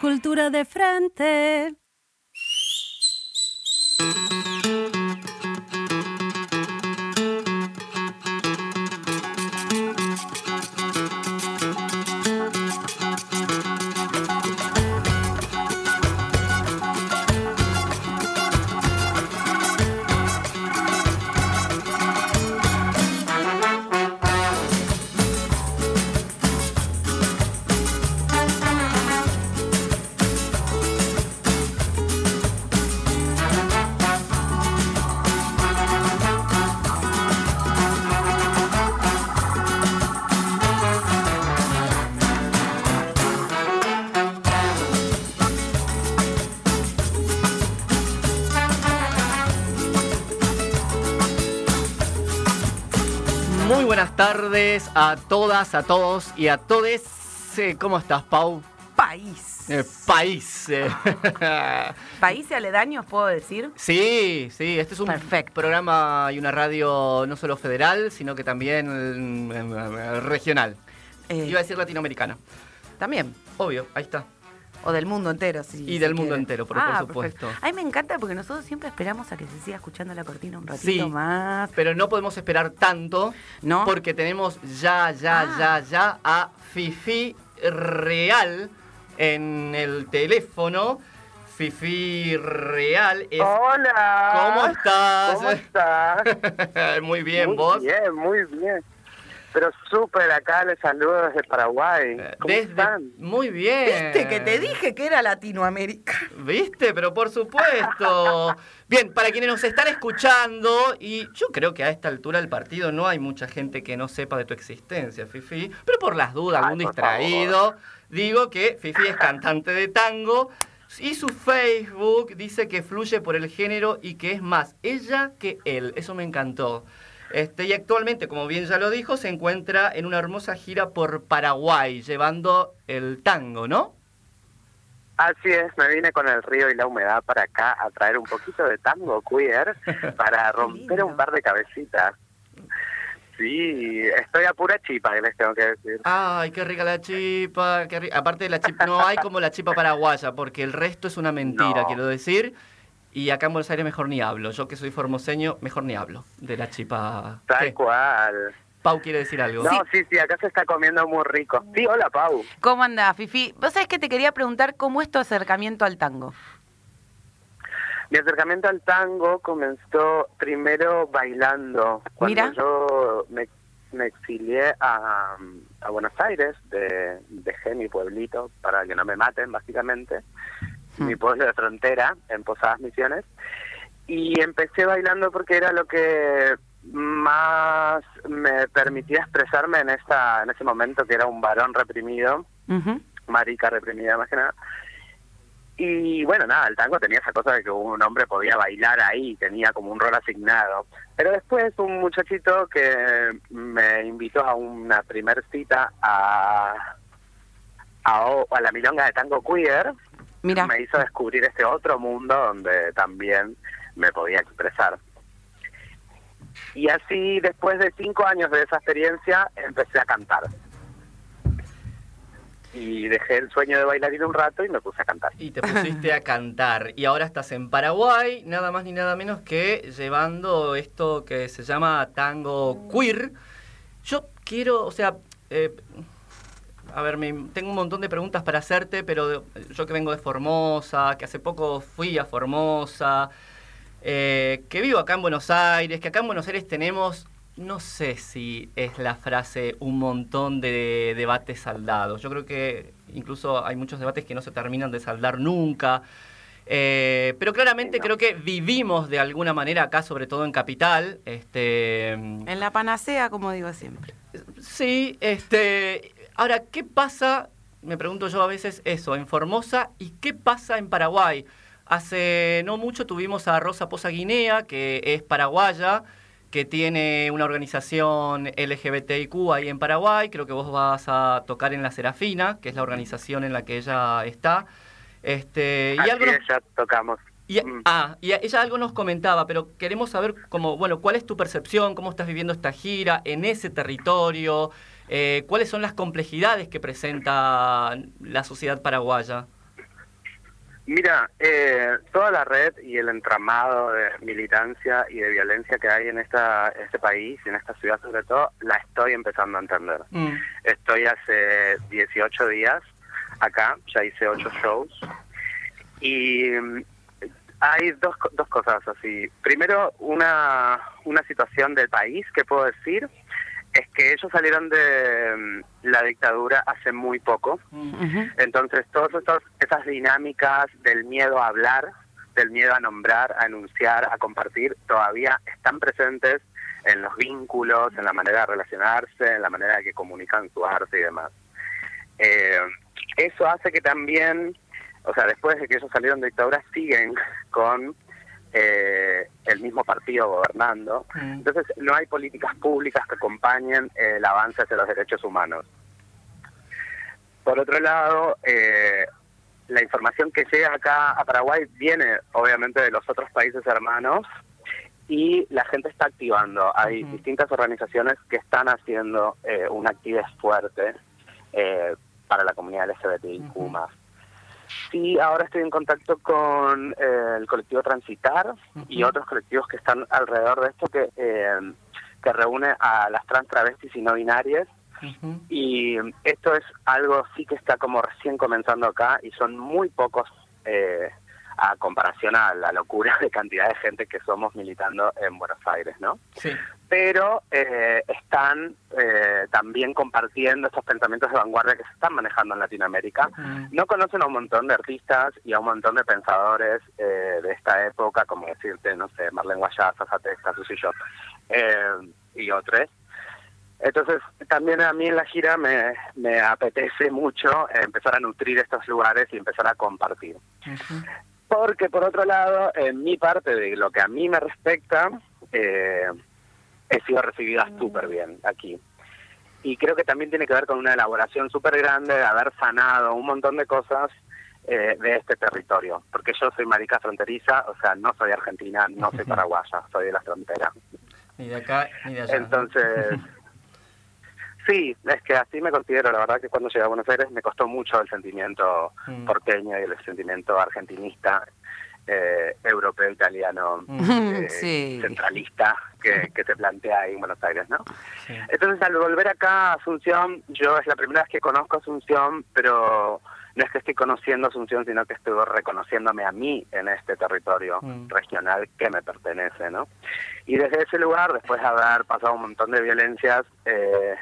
Cultura de frente. Tardes a todas, a todos y a todes. Eh, ¿Cómo estás, Pau? País. Eh, país. eh. País y aledaños, puedo decir. sí, sí, este es un Perfecto. programa y una radio no solo federal, sino que también mm, eh, regional. Iba a decir latinoamericana. También. Obvio, ahí está. O del mundo entero, sí. Y si del mundo quiere. entero, por- Ah, por supuesto. perfecto. Ay, me encanta porque nosotros siempre esperamos a que se siga escuchando la cortina un ratito Sí. más. Pero no podemos esperar tanto ¿No? porque tenemos ya, ya, Ah. ya, ya a Fifi Real en el teléfono. Fifi Real es... Hola. ¿Cómo estás? ¿Cómo estás? Muy bien, muy vos. Bien, muy bien. Pero súper acá les saludo desde Paraguay. Eh, ¿Cómo Desde... están? Muy bien. Viste que te dije que era Latinoamérica. ¿Viste? Pero por supuesto. Bien, para quienes nos están escuchando, y yo creo que a esta altura del partido no hay mucha gente que no sepa de tu existencia, Fifi, pero por las dudas, algún distraído, digo que Fifi es cantante de tango y su Facebook dice que fluye por el género y que es más ella que él. Eso me encantó. Este, y actualmente, como bien ya lo dijo, se encuentra en una hermosa gira por Paraguay, llevando el tango, ¿no? Así es, me vine con el río y la humedad para acá a traer un poquito de tango queer para romper un par de cabecitas. Sí, estoy a pura chipa, que les tengo que decir. Ay, qué rica la chipa. Qué ri- Aparte de la chipa, no hay como la chipa paraguaya, porque el resto es una mentira, No. quiero decir. Y acá en Buenos Aires mejor ni hablo. Yo que soy formoseño, mejor ni hablo de la chipa. Tal ¿Qué? cual. Pau quiere decir algo. No, sí, sí, acá se está comiendo muy rico. Sí, hola, Pau. ¿Cómo andás, Fifi? Vos sabés que te quería preguntar cómo es tu acercamiento al tango. Mi acercamiento al tango comenzó primero bailando. Cuando Mira. yo me, me exilié a, a Buenos Aires, de, dejé mi pueblito para que no me maten, básicamente, Mi pueblo de frontera, en Posadas Misiones, y empecé bailando porque era lo que más me permitía expresarme en esta en ese momento que era un varón reprimido marica reprimida más que nada. Y bueno, nada, el tango tenía esa cosa de que un hombre podía bailar ahí, tenía como un rol asignado. Pero después un muchachito que me invitó a una primer cita a, a, a la milonga de tango queer, Mira, me hizo descubrir este otro mundo donde también me podía expresar. Y así, después de cinco años de esa experiencia, empecé a cantar. Y dejé el sueño de bailarín un rato y me puse a cantar. Y te pusiste a cantar. Y ahora estás en Paraguay, nada más ni nada menos que llevando esto que se llama tango queer. Yo quiero, o sea, eh, a ver, me- tengo un montón de preguntas para hacerte, pero yo que vengo de Formosa, que hace poco fui a Formosa, eh, que vivo acá en Buenos Aires, que acá en Buenos Aires tenemos, no sé si es la frase, un montón de debates saldados. Yo creo que incluso hay muchos debates que no se terminan de saldar nunca. Eh, pero claramente Sí, no. creo que vivimos de alguna manera acá, sobre todo en Capital. Este, en la panacea, como digo siempre. Sí, este. Ahora, ¿qué pasa? Me pregunto yo a veces eso, en Formosa, ¿y qué pasa en Paraguay? Hace no mucho tuvimos a Rosa Poza Guinea, que es paraguaya, que tiene una organización LGBTIQ ahí en Paraguay. Creo que vos vas a tocar en la Serafina, que es la organización en la que ella está. Este, y algo nos- ya tocamos. y, Mm. ah, y ella algo nos comentaba, pero queremos saber cómo, bueno, cuál es tu percepción, cómo estás viviendo esta gira en ese territorio, eh, cuáles son las complejidades que presenta la sociedad paraguaya. Mira, eh, toda la red y el entramado de militancia y de violencia que hay en esta este país, en esta ciudad sobre todo, la estoy empezando a entender. Mm. Estoy hace 18 días acá, ya hice 8 shows y mm, hay dos, dos cosas así. Primero, una, una situación del país que puedo decir es que ellos salieron de mm, la dictadura hace muy poco. Entonces, todas esas dinámicas del miedo a hablar, del miedo a nombrar, a enunciar, a compartir, todavía están presentes en los vínculos, en la manera de relacionarse, en la manera de que comunican su arte y demás. Eh, eso hace que también, o sea, después de que ellos salieron de dictadura, siguen con eh, el mismo partido gobernando. Entonces, no hay políticas públicas que acompañen el avance hacia los derechos humanos. Por otro lado, eh, la información que llega acá a Paraguay viene obviamente de los otros países hermanos y la gente está activando. Hay distintas organizaciones que están haciendo eh, una actividad fuerte eh, para la comunidad LGBTIQ+. Ujú. Sí, ahora estoy en contacto con eh, el colectivo Transitar y otros colectivos que están alrededor de esto que, eh, que reúne a las trans travestis y no binarias. Y esto es algo sí que está como recién comenzando acá y son muy pocos eh, a comparación a la locura de cantidad de gente que somos militando en Buenos Aires, ¿no? Sí. Pero eh, están eh, también compartiendo estos pensamientos de vanguardia que se están manejando en Latinoamérica. No conocen a un montón de artistas y a un montón de pensadores eh, de esta época, como decirte, no sé, Marlene Guayaza, Satesta, Susi Shop, eh, y otros. Entonces, también a mí en la gira me, me apetece mucho empezar a nutrir estos lugares y empezar a compartir. Ujú. Porque, por otro lado, en mi parte de lo que a mí me respecta, eh, he sido recibida súper bien aquí. Y creo que también tiene que ver con una elaboración súper grande de haber sanado un montón de cosas eh, de este territorio. Porque yo soy marica fronteriza, o sea, no soy argentina, no soy paraguaya, soy de la frontera. Ni de acá ni de allá. Entonces, sí, es que así me considero. La verdad que cuando llegué a Buenos Aires me costó mucho el sentimiento Mm. porteño y el sentimiento argentinista, eh, europeo, italiano, Mm. eh, Sí. centralista que, que se plantea ahí en Buenos Aires, ¿no? Sí. Entonces, al volver acá a Asunción, yo es la primera vez que conozco Asunción, pero no es que estoy conociendo Asunción, sino que estoy reconociéndome a mí en este territorio Mm. regional que me pertenece, ¿no? Y desde ese lugar, después de haber pasado un montón de violencias eh,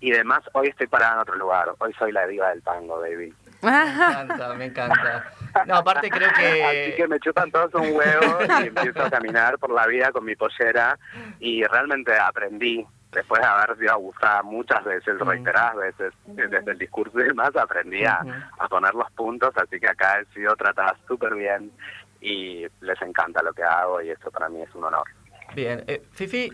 y demás, hoy estoy parada en otro lugar. Hoy soy la diva del tango, baby. Me encanta, me encanta. No, aparte creo Así que que... me chupan todos un huevo y empiezo a caminar por la vida con mi pollera y realmente aprendí, después de haber sido abusada muchas veces, Mm. reiteradas veces, eh, desde el discurso y demás, aprendí a, a poner los puntos, así que acá he sido tratada súper bien y les encanta lo que hago y eso para mí es un honor. Bien, eh, Fifi,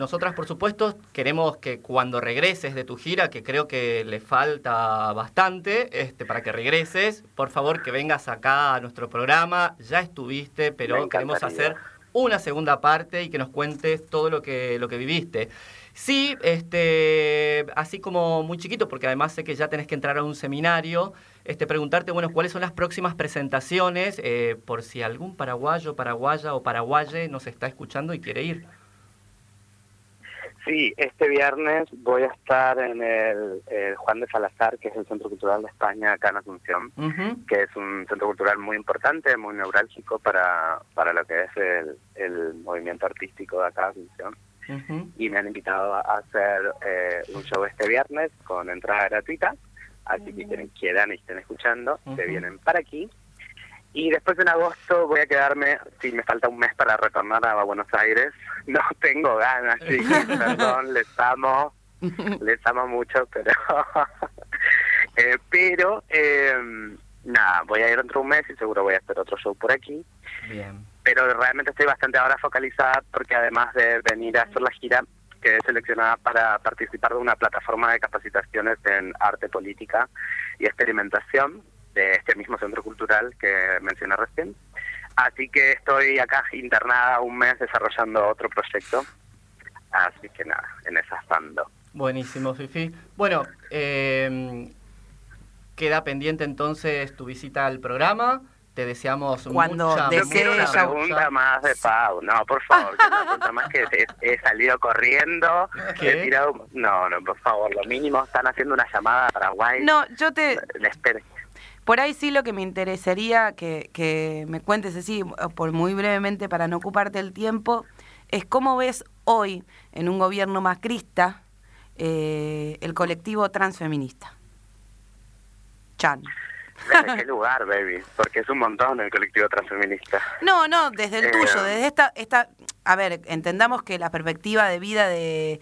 nosotras por supuesto queremos que cuando regreses de tu gira, que creo que le falta bastante, este, para que regreses, por favor que vengas acá a nuestro programa. Ya estuviste, pero queremos hacer una segunda parte y que nos cuentes todo lo que, lo que viviste. Sí, este, así como muy chiquito, porque además sé que ya tenés que entrar a un seminario, este, preguntarte, bueno, cuáles son las próximas presentaciones, eh, por si algún paraguayo, paraguaya o paraguaye nos está escuchando y quiere ir. Sí, este viernes voy a estar en el, el Juan de Salazar, que es el Centro Cultural de España acá en Asunción. Que es un centro cultural muy importante, muy neurálgico para, para lo que es el, el movimiento artístico de acá, Asunción. Ujú. Y me han invitado a hacer eh, un show este viernes con entrada gratuita, así que quienes quieran y estén escuchando, se vienen para aquí. Y después en agosto voy a quedarme, si me falta un mes para retornar a Buenos Aires, no tengo ganas, sí, perdón, les amo, les amo mucho, pero eh, pero eh, nada, voy a ir dentro de un mes y seguro voy a hacer otro show por aquí, Bien. pero realmente estoy bastante ahora focalizada porque además de venir a hacer la gira, quedé seleccionada para participar de una plataforma de capacitaciones en arte, política y experimentación de este mismo centro cultural que mencioné recién. Así que estoy acá internada un mes desarrollando otro proyecto. Así que nada, en esas ando. Buenísimo, Fifi. Bueno, eh, queda pendiente entonces tu visita al programa. Te deseamos Cuando mucha, desee quiero una pregunta más de Pau. No, por favor, una pregunta más que he, he salido corriendo. ¿Qué? He tirado... No, no, por favor, lo mínimo están haciendo una llamada a Paraguay. No, yo te... Le espere. Por ahí sí lo que me interesaría que, que me cuentes así, por muy brevemente para no ocuparte el tiempo, es cómo ves hoy en un gobierno macrista eh, el colectivo transfeminista. Chan. ¿Desde qué lugar, baby? Porque es un montón el colectivo transfeminista. No, no, desde el Eh, tuyo, desde esta, esta, a ver, entendamos que la perspectiva de vida de,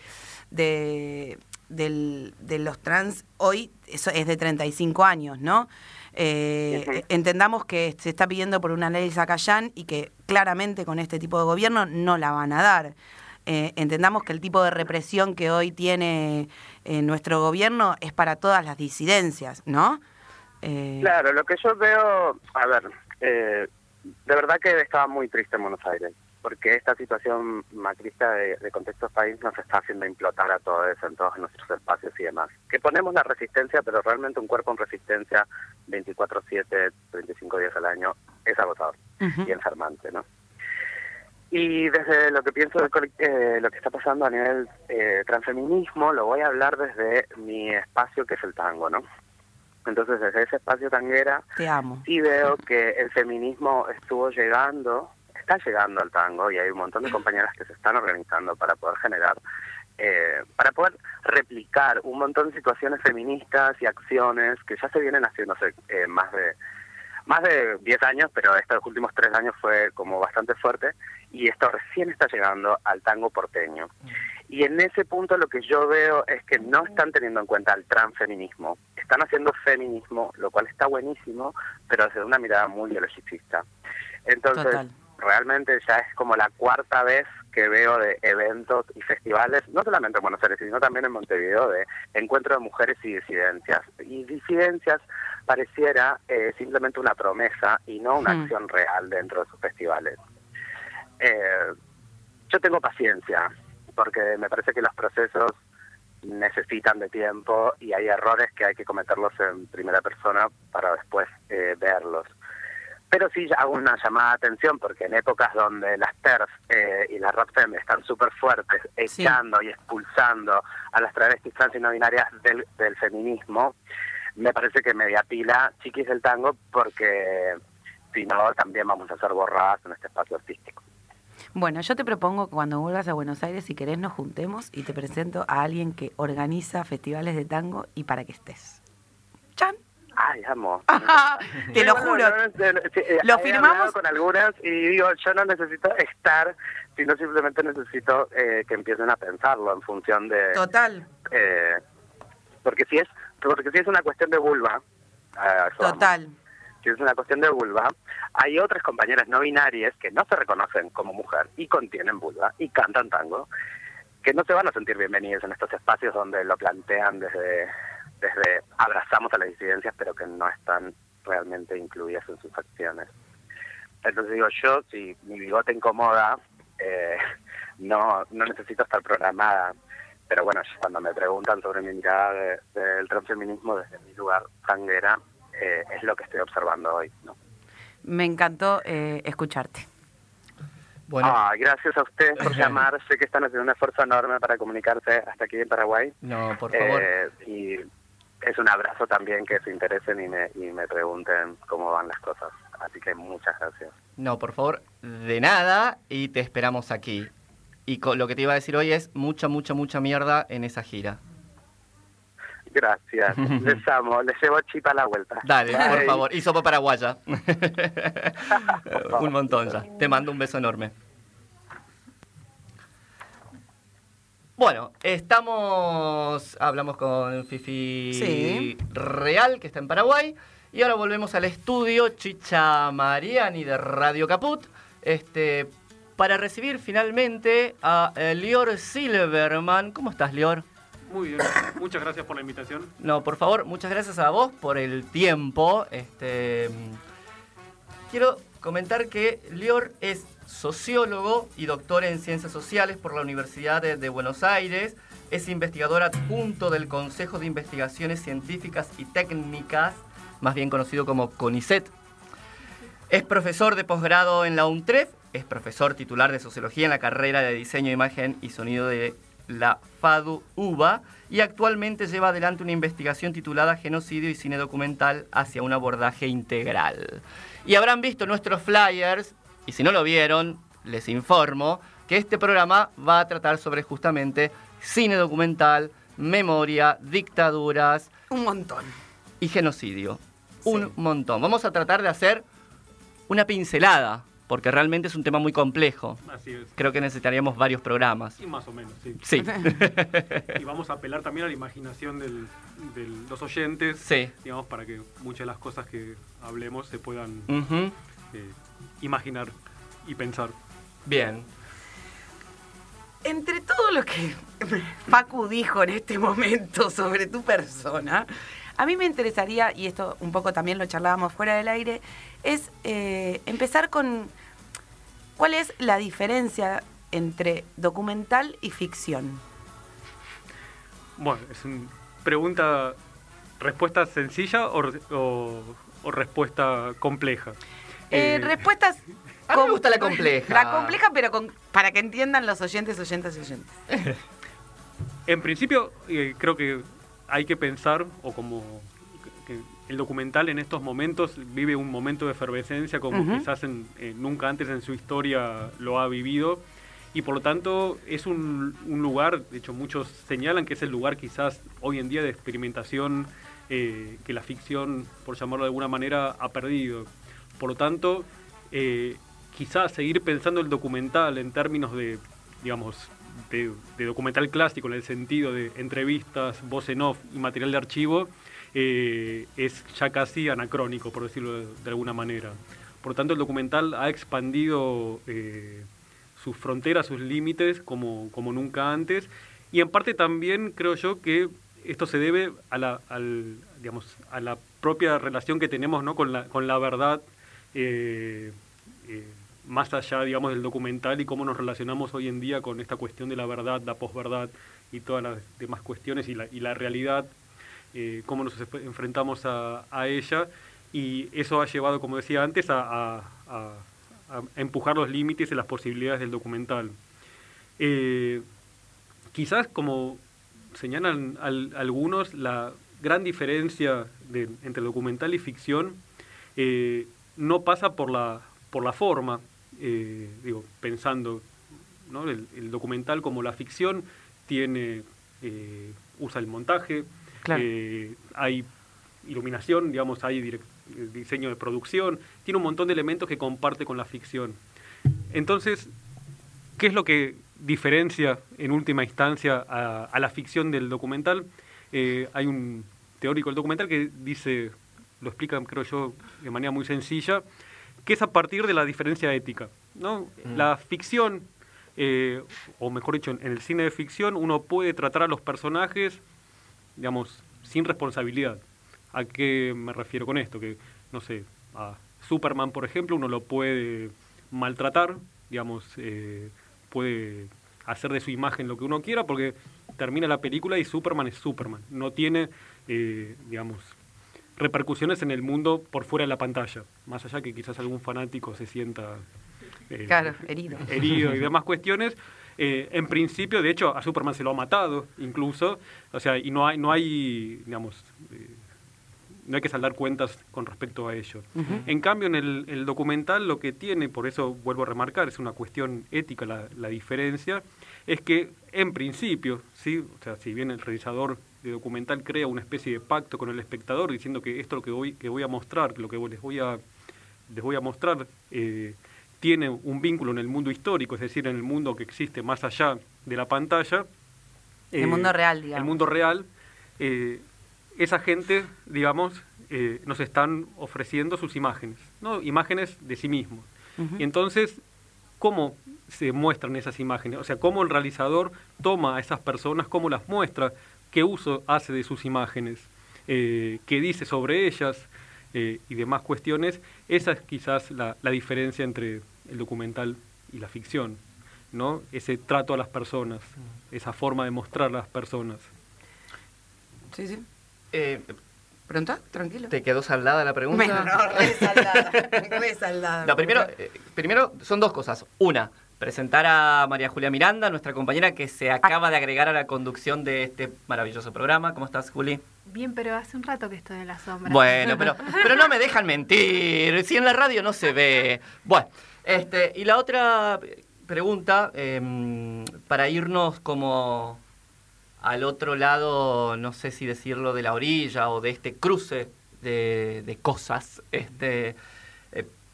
de, del- de los trans hoy eso es de 35 años, ¿no? Eh. Entendamos que se está pidiendo por una ley Zacayán y que claramente con este tipo de gobierno no la van a dar. Eh, entendamos que el tipo de represión que hoy tiene eh, nuestro gobierno es para todas las disidencias, ¿no? Eh, Claro, lo que yo veo, a ver, eh, de verdad que estaba muy triste en Buenos Aires, porque esta situación macrista de, de contexto país nos está haciendo implotar a todos en todos nuestros espacios y demás. Que ponemos la resistencia, pero realmente un cuerpo en resistencia 24/7, 35 días al año, es agotador y enfermante, ¿no? Y desde lo que pienso de eh, lo que está pasando a nivel eh, transfeminismo, lo voy a hablar desde mi espacio que es el tango, ¿no? Entonces, desde ese espacio tanguera, Te amo. sí veo que el feminismo estuvo llegando, está llegando al tango y hay un montón de compañeras que se están organizando para poder generar, eh, para poder replicar un montón de situaciones feministas y acciones que ya se vienen haciendo hace eh, más de más de 10 años, pero estos últimos tres años fue como bastante fuerte y esto recién está llegando al tango porteño. Y en ese punto lo que yo veo es que no están teniendo en cuenta el transfeminismo. Están haciendo feminismo, lo cual está buenísimo, pero desde una mirada muy biologicista. Entonces, Total. Realmente ya es como la cuarta vez que veo de eventos y festivales, no solamente en Buenos Aires, sino también en Montevideo, de encuentro de mujeres y disidencias. Y disidencias pareciera eh, simplemente una promesa y no una Hmm. acción real dentro de sus festivales. Eh, yo tengo paciencia, porque me parece que los procesos necesitan de tiempo y hay errores que hay que cometerlos en primera persona para después eh, verlos. Pero sí hago una llamada de atención porque en épocas donde las TERF eh, y las RAPFEM están súper fuertes, Sí. echando y expulsando a las travestis trans y no binarias del, del feminismo, me parece que media pila chiquis del tango porque si no también vamos a ser borradas en este espacio artístico. Bueno, yo te propongo que cuando vuelvas a Buenos Aires, si querés, nos juntemos y te presento a alguien que organiza festivales de tango y para que estés. Ay, amo. te lo juro. eh, Lo firmamos. con algunas y digo, yo no necesito estar, sino simplemente necesito eh, que empiecen a pensarlo en función de... Total, eh, porque si es porque si es una cuestión de vulva, a eso vamos. total. si es una cuestión de vulva, hay otras compañeras no binarias que no se reconocen como mujer y contienen vulva y cantan tango, que no se van a sentir bienvenidas en estos espacios donde lo plantean desde, desde abrazamos a las disidencias, pero que no están realmente incluidas en sus acciones. Entonces digo, yo, si mi bigote incomoda, eh, no, no necesito estar programada. Pero bueno, cuando me preguntan sobre mi mirada de- del transfeminismo desde mi lugar tanguera, eh, es lo que estoy observando hoy. ¿no? Me encantó eh, escucharte. Bueno, Ah, gracias a ustedes por llamar. sé que están haciendo un esfuerzo enorme para comunicarse hasta aquí en Paraguay. no, por favor. Eh, y es un abrazo también que se interesen y me, y me pregunten cómo van las cosas. Así que muchas gracias. No, por favor, de nada y te esperamos aquí. Y co- lo que te iba a decir hoy es mucha, mucha, mucha mierda en esa gira. Gracias. les amo. Les llevo chip a la vuelta. Dale, por favor. Y sopa paraguaya. un montón ya. Te mando un beso enorme. Bueno, estamos. Hablamos con Fifi Sí. Real, que está en Paraguay. Y ahora volvemos al estudio Chicha Mariani de Radio Caput. Este. Para recibir finalmente a eh, Lior Silverman. ¿Cómo estás, Lior? Muy bien, muchas gracias por la invitación. No, por favor, muchas gracias a vos por el tiempo. Este, mm, quiero comentar que Lior es sociólogo y doctor en ciencias sociales por la Universidad de, Buenos Aires. Es investigador adjunto del Consejo de Investigaciones Científicas y Técnicas más bien conocido como CONICET. Es profesor de posgrado en la UNTREF, es profesor titular de Sociología en la carrera de Diseño, Imagen y Sonido de la FADU UBA y actualmente lleva adelante una investigación titulada Genocidio y Cine Documental hacia un abordaje integral. Y habrán visto nuestros flyers, y si no lo vieron, les informo que este programa va a tratar sobre justamente cine documental, memoria, dictaduras. Un montón. Y genocidio. Un montón. Vamos a tratar de hacer una pincelada porque realmente es un tema muy complejo. Así es. Creo que necesitaríamos varios programas. Y más o menos, sí. Sí. y vamos a apelar también a la imaginación de los oyentes, sí. digamos, para que muchas de las cosas que hablemos se puedan eh, imaginar y pensar. Bien. Entre todo lo que Facu dijo en este momento sobre tu persona, a mí me interesaría, y esto un poco también lo charlábamos fuera del aire, es eh, empezar con cuál es la diferencia entre documental y ficción. Bueno, es una pregunta, respuesta sencilla o, o- o respuesta compleja. Eh, Eh, respuestas... A mí me gusta la compleja. La compleja, pero con, para que entiendan los oyentes, oyentes y oyentes. En principio, eh, creo que hay que pensar, o como que el documental en estos momentos vive un momento de efervescencia como quizás en- eh, nunca antes en su historia lo ha vivido. Y por lo tanto es un, un lugar, de hecho muchos señalan que es el lugar quizás hoy en día de experimentación eh, que la ficción, por llamarlo de alguna manera, ha perdido. Por lo tanto, eh, quizás seguir pensando el documental en términos de, digamos, de, documental clásico, en el sentido de entrevistas, voz en off y material de archivo, eh, es ya casi anacrónico, por decirlo de, de alguna manera. Por lo tanto, el documental ha expandido eh, sus fronteras, sus límites, como, como nunca antes. Y en parte también creo yo que esto se debe a la, digamos, a la propia relación que tenemos ¿no? con, la, con la verdad, eh, eh, más allá digamos, del documental y cómo nos relacionamos hoy en día con esta cuestión de la verdad, la posverdad y todas las demás cuestiones y la, y la realidad, eh, cómo nos enfrentamos a, a ella. Y eso ha llevado, como decía antes, a, a- a- a empujar los límites y las posibilidades del documental. Eh, quizás como señalan al- algunos, la gran diferencia de- entre documental y ficción eh, no pasa por la, por la forma, eh, digo, pensando, ¿no? el, el documental como la ficción tiene, eh, usa el montaje, Claro. eh, hay iluminación, digamos, hay diseño de producción, tiene un montón de elementos que comparte con la ficción. Entonces, ¿qué es lo que diferencia en última instancia a, a la ficción del documental? Hay un teórico del documental que dice, lo explica creo yo de manera muy sencilla, que es a partir de la diferencia ética. ¿no? Mm. La ficción, eh, o mejor dicho, en el cine de ficción uno puede tratar a los personajes, digamos, sin responsabilidad. ¿A qué me refiero con esto? Que, no sé, a Superman, por ejemplo, uno lo puede maltratar, digamos, eh, puede hacer de su imagen lo que uno quiera, porque termina la película y Superman es Superman. No tiene, eh, digamos, repercusiones en el mundo por fuera de la pantalla. Más allá que quizás algún fanático se sienta eh, Claro, herido. herido y demás cuestiones. Eh, en principio, de hecho, a Superman se lo ha matado, incluso. O sea, y no hay, no hay digamos, eh, no hay que saldar cuentas con respecto a ello. En cambio, en el, el documental lo que tiene, por eso vuelvo a remarcar, es una cuestión ética la, la diferencia, es que en principio, ¿sí? o sea, si bien el realizador de documental crea una especie de pacto con el espectador diciendo que esto lo que voy, que voy a mostrar, lo que les voy a, les voy a mostrar, eh, tiene un vínculo en el mundo histórico, es decir, en el mundo que existe más allá de la pantalla. El mundo real, digamos. El mundo real. eh, esa gente, digamos, eh, nos están ofreciendo sus imágenes, ¿no? Imágenes de sí mismos. Y entonces, ¿cómo se muestran esas imágenes? O sea, ¿cómo el realizador toma a esas personas, cómo las muestra, qué uso hace de sus imágenes, eh, qué dice sobre ellas eh, y demás cuestiones? Esa es quizás la, la diferencia entre el documental y la ficción, ¿no? Ese trato a las personas, esa forma de mostrar a las personas. Sí, sí. Eh, ¿Pronto? ¿Tranquilo? ¿Te quedó saldada la pregunta? Bueno, no, re saldada, re saldada. No, primero, eh, primero son dos cosas. Una, presentar a María Julia Miranda, nuestra compañera que se acaba de agregar a la conducción de este maravilloso programa. ¿Cómo estás, Juli? Bien, pero hace un rato que estoy en la sombra. Bueno, pero, pero no me dejan mentir. Si en la radio no se ve. Bueno, este, y la otra pregunta, em, para irnos como al otro lado, no sé si decirlo de la orilla o de este cruce de, de cosas, este,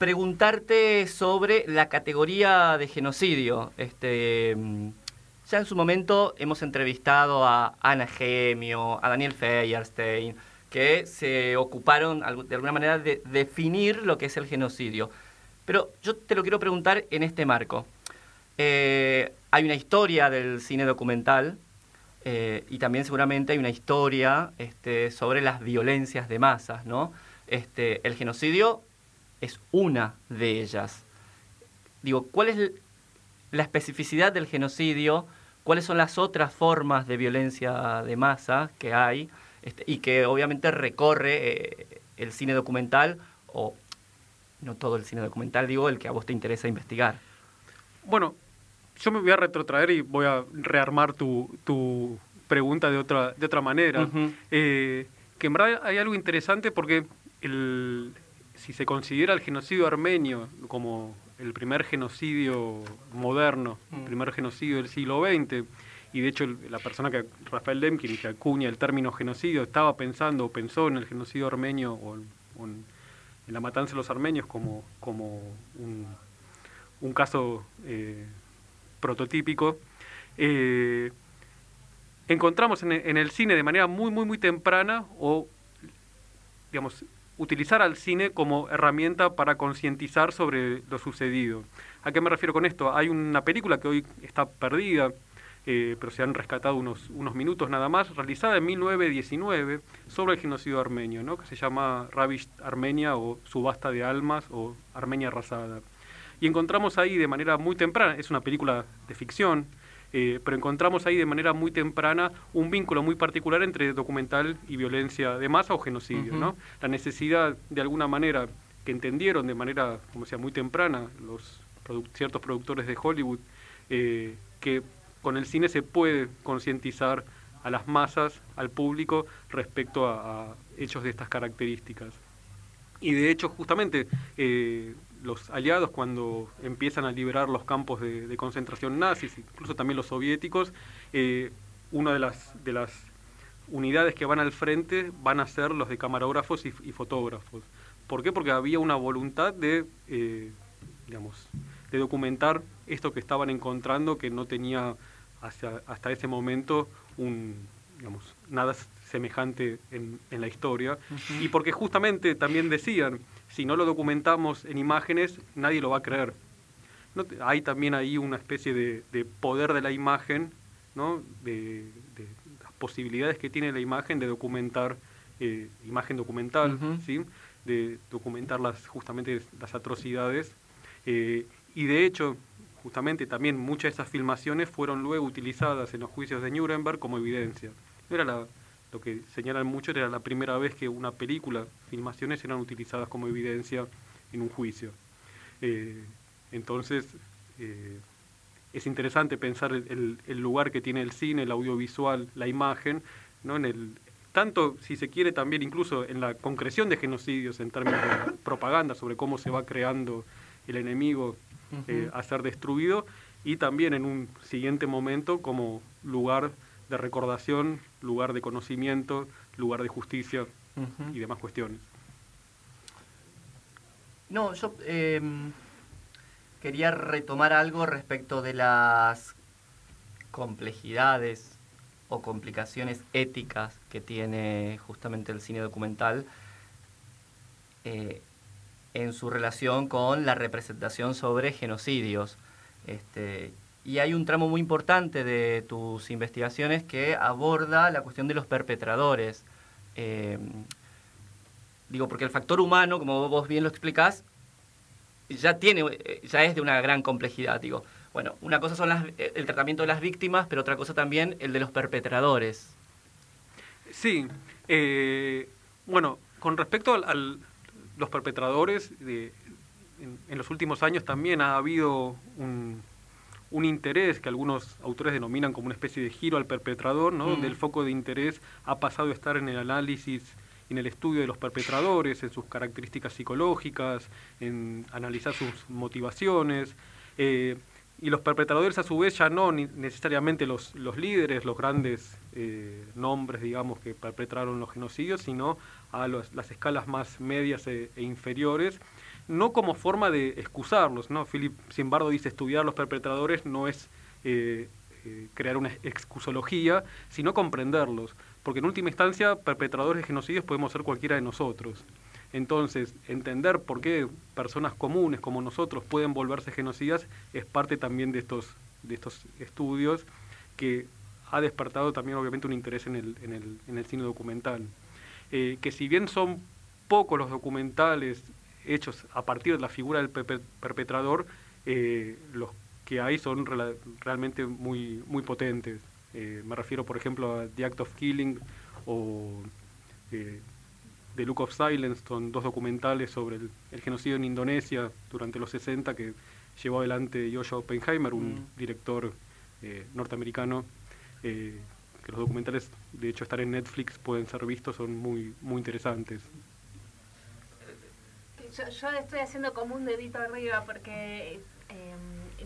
preguntarte sobre la categoría de genocidio. Este, em, ya en su momento hemos entrevistado a Ana Gemio, a Daniel Feyerstein, que se ocuparon de alguna manera de definir lo que es el genocidio. Pero yo te lo quiero preguntar en este marco. Eh, hay una historia del cine documental eh, y también seguramente hay una historia este, sobre las violencias de masas, ¿no? Este, el genocidio es una de ellas. Digo, ¿cuál es la especificidad del genocidio? ¿Cuáles son las otras formas de violencia de masa que hay este, y que obviamente recorre eh, el cine documental o no todo el cine documental, digo, el que a vos te interesa investigar? Bueno, yo me voy a retrotraer y voy a rearmar tu, tu pregunta de otra, de otra manera. Eh, que en verdad hay algo interesante porque el, si se considera el genocidio armenio como el primer genocidio moderno, el mm. primer genocidio del siglo XX, y de hecho la persona que, Rafael Demkin, que acuña el término genocidio, estaba pensando o pensó en el genocidio armenio o, en, la matanza de los armenios como, como un, un caso eh, prototípico, eh, encontramos en, el cine de manera muy, muy, muy temprana o, digamos, utilizar al cine como herramienta para concientizar sobre lo sucedido. ¿A qué me refiero con esto? Hay una película que hoy está perdida, eh, pero se han rescatado unos, unos minutos nada más, realizada en 1919 sobre el genocidio armenio, que se llama Ravish Armenia o Subasta de Almas o Armenia Arrasada. Y encontramos ahí de manera muy temprana, es una película de ficción, eh, pero encontramos ahí de manera muy temprana un vínculo muy particular entre documental y violencia de masa o genocidio, ¿no? La necesidad, de alguna manera, que entendieron de manera, como sea, muy temprana los ciertos productores de Hollywood, eh, que con el cine se puede concientizar a las masas, al público, respecto a, hechos de estas características. Y de hecho, justamente, eh, los aliados cuando empiezan a liberar los campos de, concentración nazis, incluso también los soviéticos, eh, una de las, de las unidades que van al frente van a ser los de camarógrafos y, fotógrafos. ¿Por qué? Porque había una voluntad de, eh, digamos, de documentar esto que estaban encontrando que no tenía hasta, hasta ese momento un, digamos, nada semejante en, en la historia. Y porque justamente también decían, si no lo documentamos en imágenes, nadie lo va a creer. hay también ahí una especie de, poder de la imagen, ¿no? de, las posibilidades que tiene la imagen de documentar, eh, imagen documental, ¿sí? de documentar las, justamente las atrocidades. Eh, y de hecho, justamente también muchas de esas filmaciones fueron luego utilizadas en los juicios de Nuremberg como evidencia. era la, lo que señalan mucho era la primera vez que una película, filmaciones eran utilizadas como evidencia en un juicio. Eh, entonces, eh, es interesante pensar el, lugar que tiene el cine, el audiovisual, la imagen, ¿no? en el, tanto, si se quiere, también incluso en la concreción de genocidios en términos de propaganda sobre cómo se va creando el enemigo eh, a ser destruido, y también en un siguiente momento como lugar de recordación, lugar de conocimiento, lugar de justicia y demás cuestiones. No, yo em, quería retomar algo respecto de las complejidades o complicaciones éticas que tiene justamente el cine documental eh, en su relación con la representación sobre genocidios. Este, y hay un tramo muy importante de tus investigaciones que aborda la cuestión de los perpetradores. Eh, digo, porque el factor humano, como vos bien lo explicás, ya, tiene, ya es de una gran complejidad. Digo, bueno, una cosa son las, el tratamiento de las víctimas, pero otra cosa también el de los perpetradores. Sí. Eh, Bueno, con respecto a los perpetradores, de, en, los últimos años también ha habido un, interés que algunos autores denominan como una especie de giro al perpetrador, ¿no? donde el foco de interés ha pasado a estar en el análisis, en el estudio de los perpetradores, en sus características psicológicas, en analizar sus motivaciones. Eh, y los perpetradores a su vez ya no necesariamente los, los líderes, los grandes eh, nombres, digamos, que perpetraron los genocidios, sino a las escalas más medias e, e, inferiores, no como forma de excusarlos, ¿no? Philip Simbardo dice estudiar los perpetradores no es eh, eh, crear una excusología, sino comprenderlos, porque en última instancia perpetradores de genocidios podemos ser cualquiera de nosotros. Entonces, entender por qué personas comunes como nosotros pueden volverse genocidas es parte también de estos, de estos estudios que ha despertado también obviamente un interés en el, en el, en el cine documental. Eh, que si bien son pocos los documentales hechos a partir de la figura del perpetrador, eh, los que hay son realmente muy, muy potentes. Eh, me refiero, por ejemplo, a The Act of Killing o The Look of Silence, son dos documentales sobre el, genocidio en Indonesia durante los 60 que llevó adelante Joshua Oppenheimer, un mm. director eh, norteamericano, eh, que los documentales, de hecho, estar en Netflix pueden ser vistos, son muy, muy interesantes. Yo, estoy haciendo como un dedito arriba porque... Eh,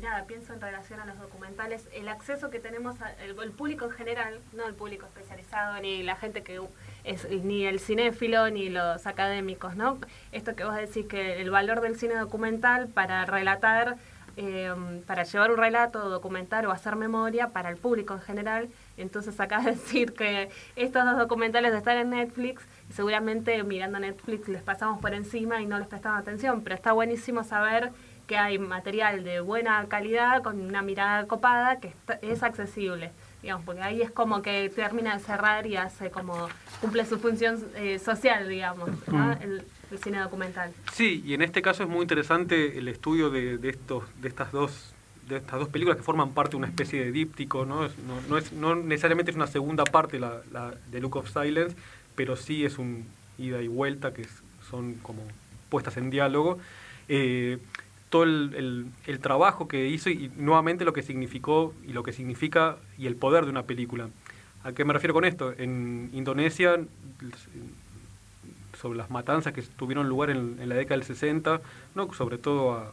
nada, pienso en relación a los documentales, el acceso que tenemos al público en general, no el público especializado, ni la gente que es, ni el cinéfilo, ni los académicos, ¿no? Esto que vos decís que el valor del cine documental para relatar, em, para llevar un relato, documentar o hacer memoria para el público en general. Entonces acá decir que estos dos documentales están en Netflix, seguramente mirando Netflix les pasamos por encima y no les prestamos atención, pero está buenísimo saber que hay material de buena calidad con una mirada copada que es accesible, digamos, porque ahí es como que termina de cerrar y hace como cumple su función eh, social, digamos, el, cine documental. Sí, y en este caso es muy interesante el estudio de, estos, de estas dos de estas dos películas que forman parte de una especie de díptico, ¿no? no, es, no necesariamente es una segunda parte la, la, de Look of Silence, pero sí es un ida y vuelta que son como puestas en diálogo. Eh, todo el, el, trabajo que hizo y nuevamente lo que significó y lo que significa y el poder de una película. ¿A qué me refiero con esto? En Indonesia, sobre las matanzas que tuvieron lugar en, la década del 60, ¿no? sobre todo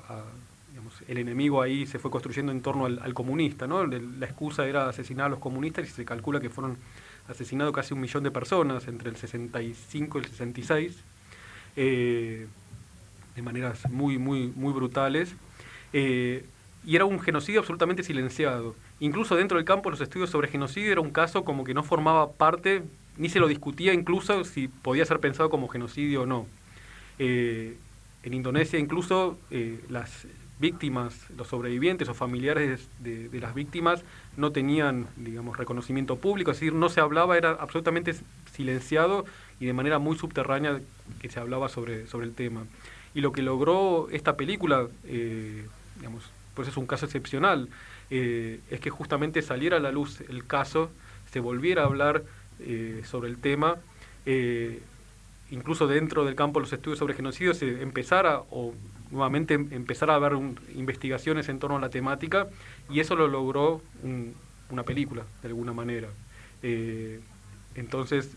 el enemigo ahí se fue construyendo en torno al, comunista. ¿no? La excusa era asesinar a los comunistas y se calcula que fueron asesinados casi un millón de personas entre el 65 y el 66. Eh, de maneras muy, muy, muy brutales. Eh, y era un genocidio absolutamente silenciado. Incluso dentro del campo los estudios sobre genocidio era un caso como que no formaba parte, ni se lo discutía incluso si podía ser pensado como genocidio o no. Eh, en Indonesia incluso las víctimas, los sobrevivientes o familiares de, las víctimas no tenían, digamos, reconocimiento público, es decir, no se hablaba, era absolutamente silenciado y de manera muy subterránea que se hablaba sobre, sobre el tema. Y lo que logró esta película, eh, digamos, pues es un caso excepcional, eh, es que justamente saliera a la luz el caso, se volviera a hablar eh, sobre el tema, incluso dentro del campo de los estudios sobre genocidio se empezara o nuevamente empezara a haber investigaciones en torno a la temática y eso lo logró una película de alguna manera. entonces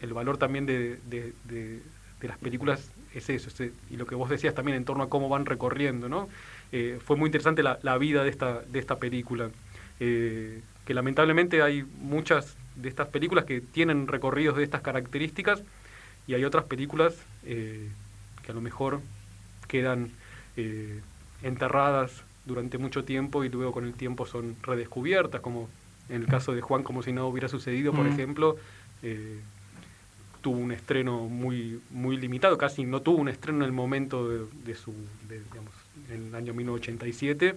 el valor también de, de las películas es eso, y lo que vos decías también en torno a cómo van recorriendo, ¿no? Eh, fue muy interesante la, vida de esta, de esta película, eh, que lamentablemente hay muchas de estas películas que tienen recorridos de estas características y hay otras películas eh, que a lo mejor quedan enterradas durante mucho tiempo y luego con el tiempo son redescubiertas, como en el caso de Juan, como si no hubiera sucedido, por ejemplo, tuvo un estreno muy, muy limitado, casi no tuvo un estreno en el momento de, su, digamos, en el año 1987,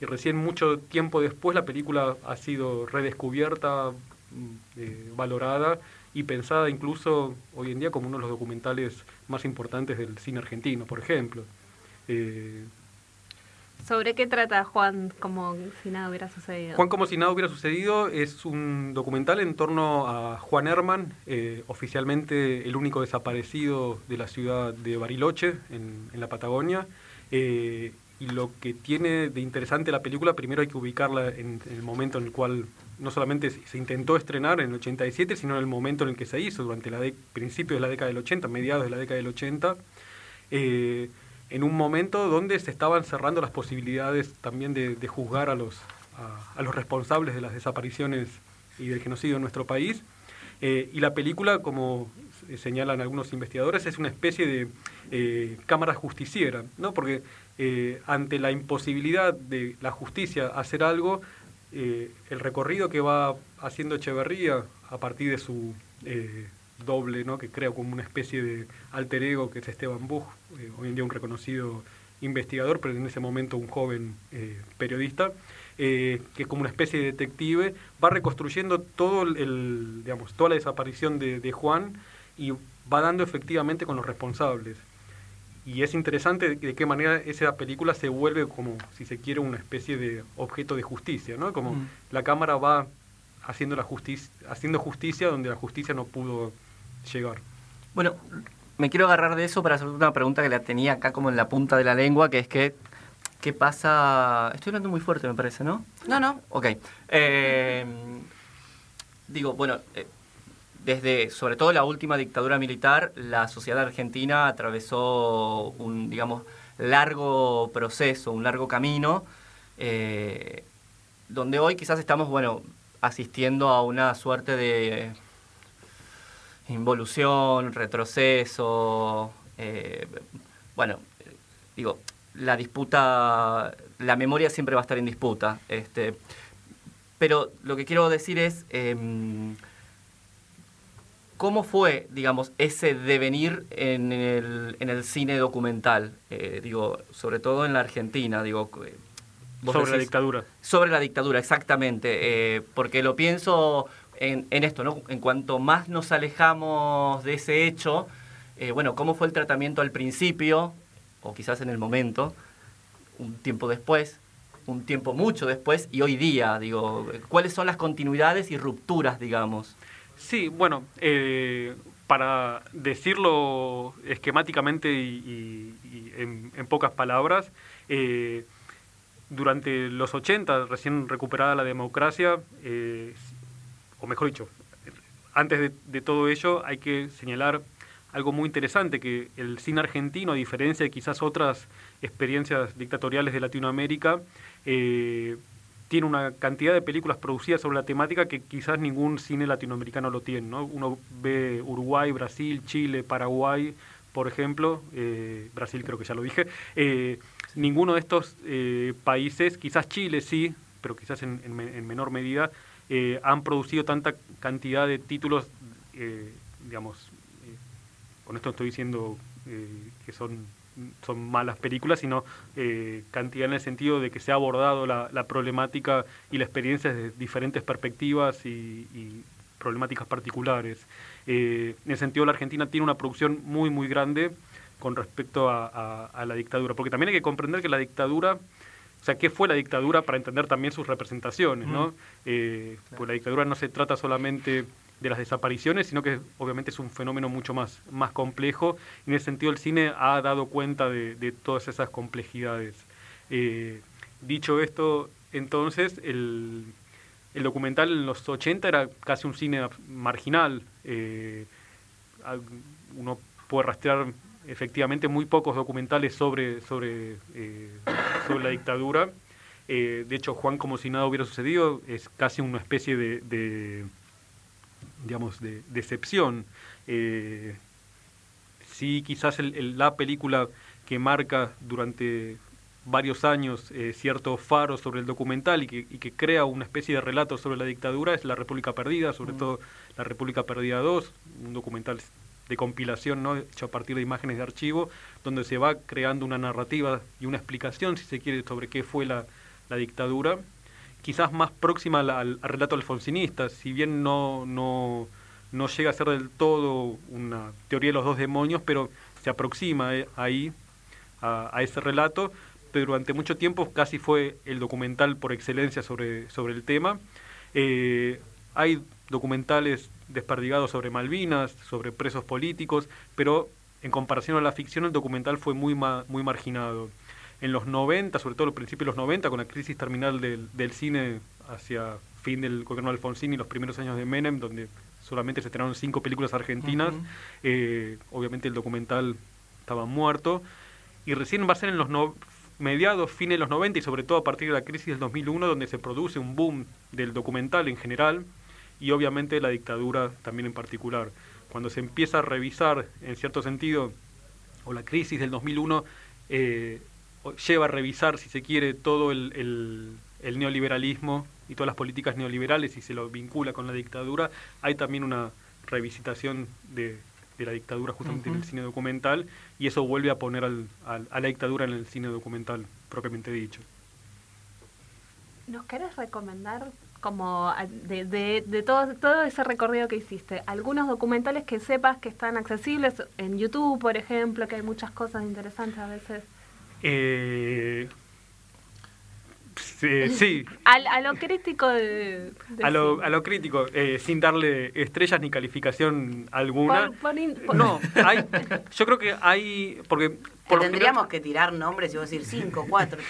y recién mucho tiempo después la película ha sido redescubierta, mm, eh, valorada y pensada incluso hoy en día como uno de los documentales más importantes del cine argentino, por ejemplo. Eh, ¿Sobre qué trata Juan como si nada hubiera sucedido? Juan como si nada hubiera sucedido es un documental en torno a Juan Herman, eh, oficialmente el único desaparecido de la ciudad de Bariloche, en, la Patagonia. Eh, y lo que tiene de interesante la película, primero hay que ubicarla en, el momento en el cual no solamente se intentó estrenar en el 87, sino en el momento en el que se hizo, durante la principios de la década del 80, mediados de la década del 80 en un momento donde se estaban cerrando las posibilidades también de, juzgar a los, a, los responsables de las desapariciones y del genocidio en nuestro país. Eh, y la película, como señalan algunos investigadores, es una especie de eh, cámara justiciera, ¿no? porque eh, ante la imposibilidad de la justicia hacer algo, el recorrido que va haciendo Echeverría a partir de su doble, ¿no? que crea como una especie de alter ego que es Esteban Buch, eh, hoy en día un reconocido investigador, pero en ese momento un joven eh, periodista, eh, que como una especie de detective va reconstruyendo todo el, digamos, toda la desaparición de, Juan y va dando efectivamente con los responsables. Y es interesante de qué manera esa película se vuelve como, si se quiere, una especie de objeto de justicia, ¿no? Como mm. la cámara va haciendo, la justicia, haciendo justicia donde la justicia no pudo llegar. Bueno, me quiero agarrar de eso para hacer una pregunta que la tenía acá como en la punta de la lengua, que es que, ¿qué pasa? Estoy hablando muy fuerte, me parece, ¿no? No, no. Ok. Eh, digo, bueno, eh, desde sobre todo la última dictadura militar, la sociedad argentina atravesó un, digamos, largo proceso, un largo camino, eh, donde hoy quizás estamos, bueno, asistiendo a una suerte de involución, retroceso, eh, bueno, digo, la disputa, la memoria siempre va a estar en disputa, este, pero lo que quiero decir es, em, ¿cómo fue, digamos, ese devenir en el, en el cine documental? Eh, digo, sobre todo en la Argentina, digo... Eh, sobre la dictadura. Sobre la dictadura, exactamente, porque lo pienso en, esto, ¿no? En cuanto más nos alejamos de ese hecho, eh, bueno, ¿cómo fue el tratamiento al principio, o quizás en el momento, un tiempo después, un tiempo mucho después y hoy día, digo, ¿cuáles son las continuidades y rupturas, digamos? Sí, bueno, eh, para decirlo esquemáticamente y, en, pocas palabras, eh, durante los 80, recién recuperada la democracia, o mejor dicho, antes de, todo ello hay que señalar algo muy interesante, que el cine argentino, a diferencia de quizás otras experiencias dictatoriales de Latinoamérica, eh, tiene una cantidad de películas producidas sobre la temática que quizás ningún cine latinoamericano lo tiene. ¿no? Uno ve Uruguay, Brasil, Chile, Paraguay, por ejemplo, eh, Brasil creo que ya lo dije, eh, ninguno de estos países, quizás Chile sí, pero quizás en menor medida, eh, han producido tanta cantidad de títulos, eh, digamos, eh, con esto estoy diciendo que son, son malas películas, sino cantidad en el sentido de que se ha abordado la, problemática y la experiencia desde diferentes perspectivas y, problemáticas particulares. en ese sentido, la Argentina tiene una producción muy, muy grande con respecto a, a la dictadura, porque también hay que comprender que la dictadura o sea, ¿qué fue la dictadura para entender también sus representaciones? ¿no? Eh, pues la dictadura no se trata solamente de las desapariciones, sino que obviamente es un fenómeno mucho más, más complejo. En ese sentido, el cine ha dado cuenta de, todas esas complejidades. Eh, dicho esto, entonces, el, documental en los 80 era casi un cine marginal. Eh, uno puede rastrear efectivamente muy pocos documentales sobre, sobre, eh, sobre la dictadura. De hecho, Juan, como si nada hubiera sucedido, es casi una especie de, digamos, de decepción. Eh, sí, quizás la película que marca durante varios años cierto faro sobre el documental y que, y que, crea una especie de relato sobre la dictadura es La República Perdida, sobre mm. todo La República Perdida 2, un documental de compilación, ¿no? hecho a partir de imágenes de archivo, donde se va creando una narrativa y una explicación, si se quiere, sobre qué fue la, dictadura, quizás más próxima al, relato alfonsinista, si bien no, no, no, llega a ser del todo una teoría de los dos demonios, pero se aproxima eh, ahí a, ese relato, durante mucho tiempo casi fue el documental por excelencia sobre, sobre el tema. Eh, hay documentales desperdigados sobre Malvinas, sobre presos políticos, pero en comparación a la ficción el documental fue muy, muy marginado. En los 90, sobre todo al principio de los 90, con la crisis terminal del, del cine hacia fin del gobierno de Alfonsín y los primeros años de Menem, donde solamente se estrenaron cinco películas argentinas, eh, obviamente el documental estaba muerto, y recién va a ser en los mediados, fines de los 90 y sobre todo a partir de la crisis del 2001, donde se produce un boom del documental en general y obviamente la dictadura también en particular. Cuando se empieza a revisar, en cierto sentido, o la crisis del 2001 eh, lleva a revisar, si se quiere, todo el neoliberalismo y todas las políticas neoliberales y se lo vincula con la dictadura, hay también una revisitación de, la dictadura justamente en el cine documental y eso vuelve a poner al, a la dictadura en el cine documental propiamente dicho. ¿Nos querés recomendar como de, de, de, todo, todo ese recorrido que hiciste, algunos documentales que sepas que están accesibles en YouTube, por ejemplo, que hay muchas cosas interesantes a veces? Eh, Sí. A, lo crítico de, a, lo, a, lo, crítico, eh, sin darle estrellas ni calificación alguna. no, hay, yo creo que hay... porque Tendríamos que tirar nombres y vos decir cinco, cuatro.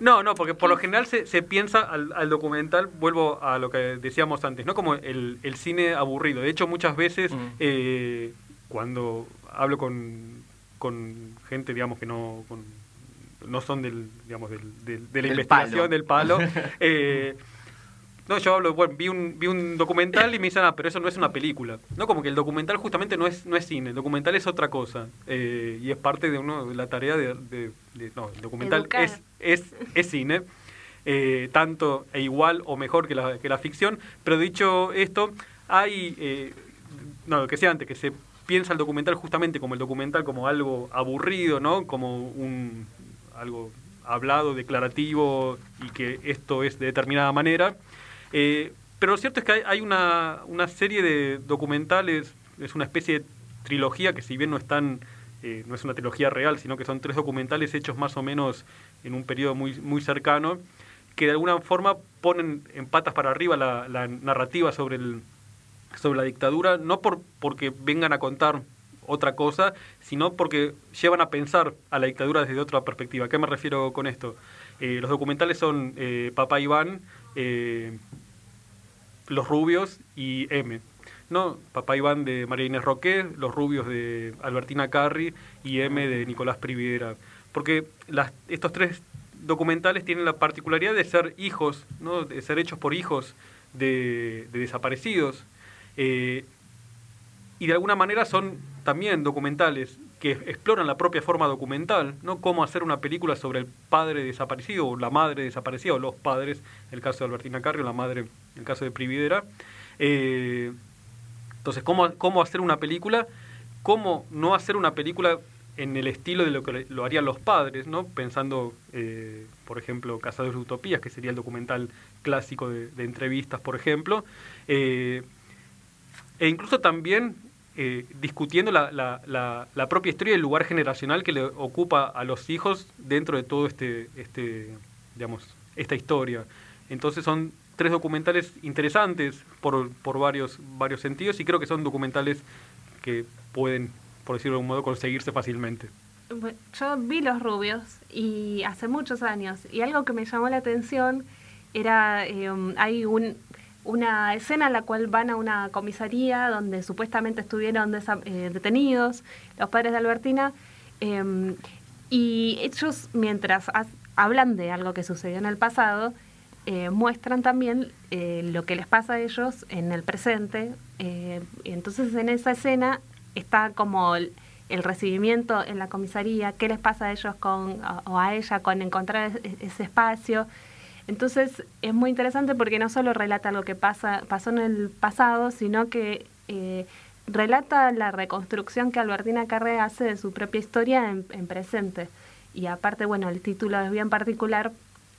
no, no, porque por lo general se, se piensa al, documental, vuelvo a lo que decíamos antes, ¿no? Como el, el cine aburrido. De hecho, muchas veces mm. eh, cuando hablo con, con gente, digamos, que no... Con, no son del, digamos, del, de la investigación del palo. Eh, no, yo hablo, bueno, vi un, vi un documental y me dicen, ah, pero eso no es una película. No, como que el documental justamente no es, no es cine, el documental es otra cosa. Eh, y es parte de, uno, de la tarea de, no, el documental es, es, es cine. Eh, tanto e igual o mejor que la, que la ficción. Pero dicho esto, hay, no, lo que sea antes, que se piensa el documental justamente como el documental como algo aburrido, ¿no? Como un, algo hablado, declarativo y que esto es de determinada manera. Eh, pero lo cierto es que hay, una, una, serie de documentales, es una especie de trilogía que si bien no están, eh, no es una trilogía real, sino que son tres documentales hechos más o menos en un periodo muy, muy cercano, que de alguna forma ponen en patas para arriba la, la narrativa sobre, el, sobre la dictadura, no por, porque vengan a contar otra cosa, sino porque llevan a pensar a la dictadura desde otra perspectiva. ¿A qué me refiero con esto? Eh, los documentales son eh, Papá Iván, eh, Los Rubios y M. ¿no? Papá Iván de María Inés Roque, Los Rubios de Albertina Carri y M de Nicolás Prividera. Porque estos tres documentales tienen la particularidad de ser hijos, ¿no? de ser hechos por hijos de desaparecidos. y de alguna manera son también documentales que exploran la propia forma documental, ¿no? Cómo hacer una película sobre el padre desaparecido o la madre desaparecida o los padres, en el caso de Albertina Carrio, la madre, el caso de Prividera. Eh, entonces, ¿cómo, cómo hacer una película, cómo no hacer una película en el estilo de lo que lo harían los padres, ¿no? Pensando, eh, por ejemplo, Casados de Utopías, que sería el documental clásico de, entrevistas, por ejemplo. Eh, e incluso también eh, discutiendo la, la, la, propia historia y el lugar generacional que le ocupa a los hijos dentro de todo este, este digamos, esta historia. Entonces son tres documentales interesantes por, por varios, varios sentidos y creo que son documentales que pueden, por decirlo de algún modo, conseguirse fácilmente. Yo vi Los Rubios y hace muchos años y algo que me llamó la atención era, eh, hay un, una escena en la cual van a una comisaría donde supuestamente estuvieron eh, detenidos los padres de Albertina em, y ellos mientras hablan de algo que sucedió en el pasado eh, muestran también eh, lo que les pasa a ellos en el presente entonces en esa escena está como el, recibimiento en la comisaría qué les pasa a ellos con o a ella con encontrar ese espacio entonces es muy interesante porque no solo relata lo que pasa, pasó en el pasado, sino que eh, relata la reconstrucción que Albertina Carré hace de su propia historia en, presente. Y aparte, bueno, el título es bien particular,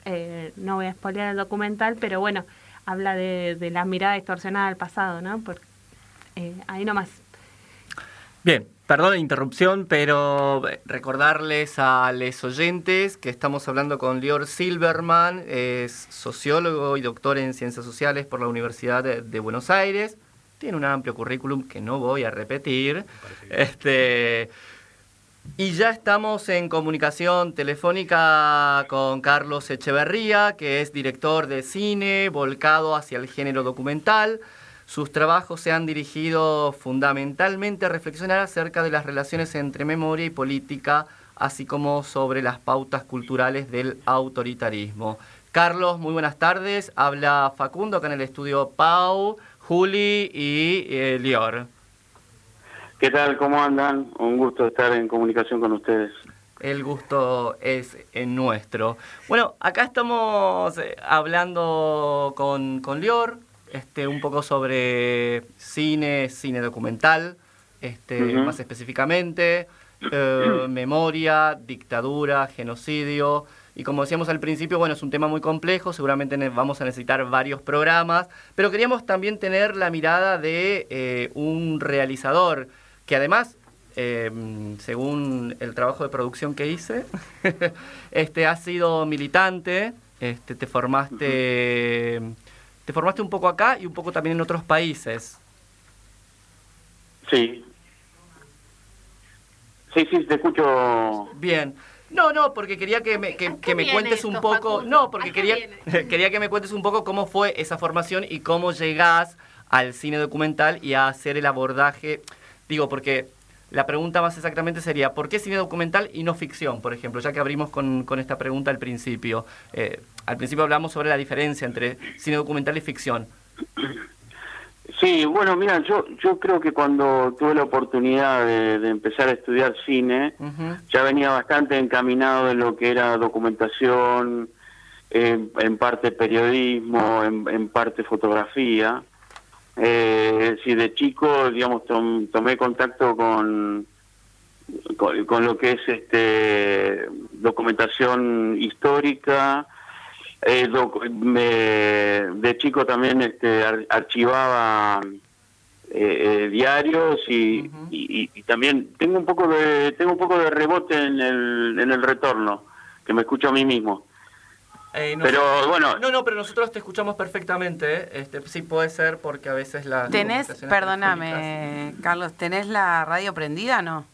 eh, no voy a spoilear el documental, pero bueno, habla de, la mirada distorsionada al pasado, ¿no? Por, eh, ahí nomás. Bien, perdón la interrupción, pero eh, recordarles a los oyentes que estamos hablando con Lior Silverman, es sociólogo y doctor en ciencias sociales por la Universidad de, Buenos Aires. Tiene un amplio currículum que no voy a repetir. Este, y ya estamos en comunicación telefónica con Carlos Echeverría, que es director de cine volcado hacia el género documental. Sus trabajos se han dirigido fundamentalmente a reflexionar acerca de las relaciones entre memoria y política, así como sobre las pautas culturales del autoritarismo. Carlos, muy buenas tardes. Habla Facundo acá en el estudio Pau, Juli y eh, Lior. ¿Qué tal? ¿Cómo andan? Un gusto estar en comunicación con ustedes. El gusto es nuestro. Bueno, acá estamos eh, hablando con, con Lior, este, un poco sobre cine, cine documental, este, más específicamente, eh, memoria, dictadura, genocidio. Y como decíamos al principio, bueno, es un tema muy complejo, seguramente vamos a necesitar varios programas, pero queríamos también tener la mirada de eh, un realizador que además, em, según el trabajo de producción que hice, este, has sido militante, este, te formaste, te formaste un poco acá y un poco también en otros países. Sí. Sí, sí, te escucho. Bien. No, no, porque quería que me, que, me cuentes un poco. No, porque quería, quería que me cuentes un poco cómo fue esa formación y cómo llegás al cine documental y a hacer el abordaje Digo, porque la pregunta más exactamente sería, ¿por qué cine documental y no ficción, por ejemplo? Ya que abrimos con, esta pregunta al principio. Eh, al principio hablamos sobre la diferencia entre cine documental y ficción. Sí, bueno, mira, yo yo creo que cuando tuve la oportunidad de, empezar a estudiar cine, ya venía bastante encaminado en lo que era documentación, en parte periodismo, en parte fotografía. Eh, si de chico, digamos, tomé contacto con, con, lo que es este documentación histórica. Eh, de chico también este, archivaba eh, eh, diarios y, y, también tengo un poco de tengo un poco de rebote en el, en el retorno que me escucho a mí mismo. Eh, pero bueno. No, no, pero nosotros te escuchamos perfectamente. ¿eh? Este, sí puede ser porque a veces la. ¿Tenés, perdóname, Carlos, ¿tenés la radio prendida no?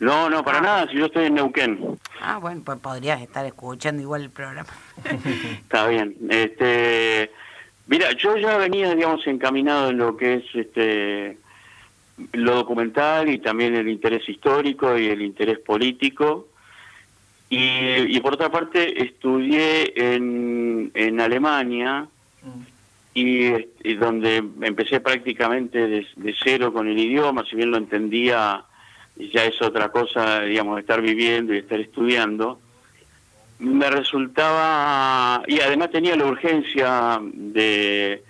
No, no, para ah. nada, si yo estoy en Neuquén. Ah, bueno, pues podrías estar escuchando igual el programa. Está bien. Este, mira, yo ya venía, digamos, encaminado en lo que es este lo documental y también el interés histórico y el interés político. Y, por otra parte, estudié en, en Alemania y, donde empecé prácticamente de, cero con el idioma, si bien lo entendía, ya es otra cosa, digamos, estar viviendo y estar estudiando. Me resultaba, y además tenía la urgencia de,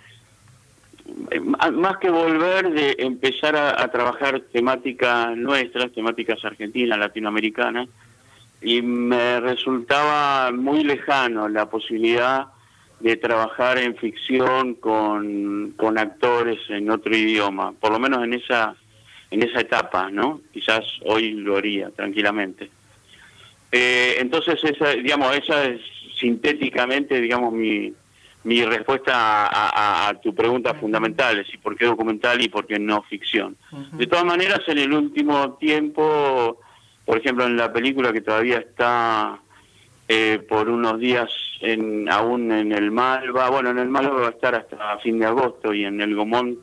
más que volver, de empezar a, a trabajar temáticas nuestras, temáticas argentinas, latinoamericanas, y me resultaba muy lejano la posibilidad de trabajar en ficción con, con actores en otro idioma, por lo menos en esa en esa etapa, ¿no? Quizás hoy lo haría tranquilamente. Eh, entonces, esa, digamos, esa es sintéticamente, digamos, mi, mi respuesta a, tu pregunta fundamental, es por qué documental y por qué no ficción. De todas maneras, en el último tiempo por ejemplo, en la película que todavía está eh, por unos días en, aún en el Malva, bueno, en el Malva va a estar hasta fin de agosto y en el Gomón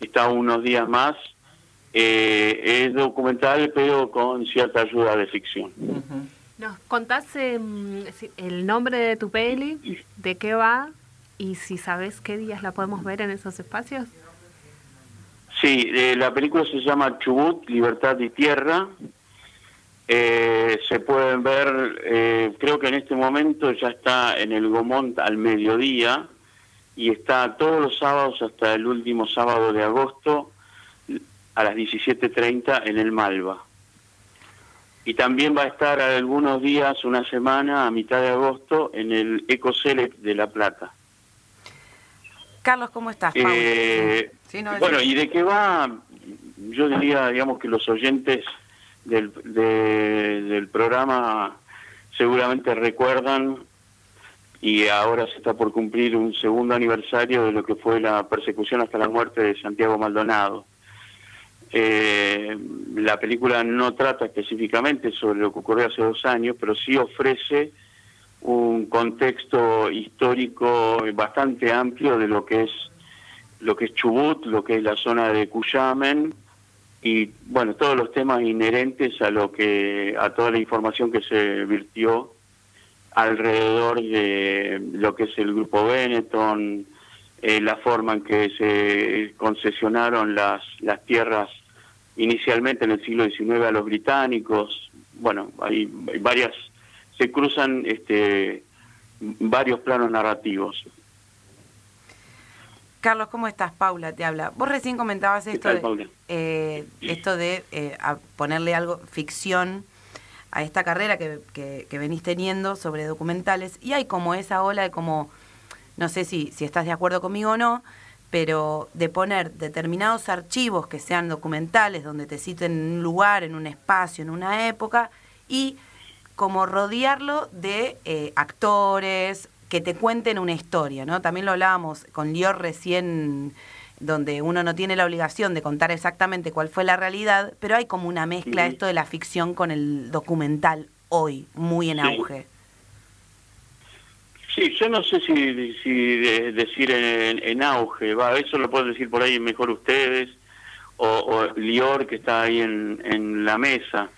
está unos días más. Eh, es documental, pero con cierta ayuda de ficción. ¿Nos contás em, el nombre de tu peli, de qué va y si sabes qué días la podemos ver en esos espacios? Sí, eh, la película se llama Chubut, Libertad y Tierra. Eh, se pueden ver, eh, creo que en este momento ya está en el Gomont al mediodía y está todos los sábados hasta el último sábado de agosto a las 17.30 en el Malva. Y también va a estar algunos días, una semana, a mitad de agosto, en el Ecoselect de La Plata. Carlos, ¿cómo estás? Eh, bueno, ¿y de qué va? yo diría, digamos, que los oyentes del, del programa seguramente recuerdan y ahora se está por cumplir un segundo aniversario de lo que fue la persecución hasta la muerte de Santiago Maldonado. Eh, la película no trata específicamente sobre lo que ocurrió hace dos años, pero sí ofrece un contexto histórico bastante amplio de lo que es lo que es Chubut, lo que es la zona de Cuyamen y bueno todos los temas inherentes a lo que a toda la información que se virtió alrededor de lo que es el grupo Benetton, eh, la forma en que se concesionaron las, las tierras inicialmente en el siglo XIX a los británicos. Bueno, hay, varias, se cruzan este, varios planos narrativos. Carlos, ¿cómo estás? Paula te habla. Vos recién comentabas esto de, eh, esto de eh, ponerle algo, ficción a esta carrera que, que, venís teniendo sobre documentales y hay como esa ola de como, no sé si, si estás de acuerdo conmigo o no, pero de poner determinados archivos que sean documentales, donde te citen en un lugar, en un espacio, en una época, y como rodearlo de eh, actores que te cuenten una historia, ¿no? También lo hablábamos con Lior recién donde uno no tiene la obligación de contar exactamente cuál fue la realidad, pero hay como una mezcla esto de la ficción con el documental hoy, muy en auge. Sí, yo no sé si, si decir en, auge, va, eso lo pueden decir por ahí mejor ustedes, o, Lior que está ahí en, en la mesa.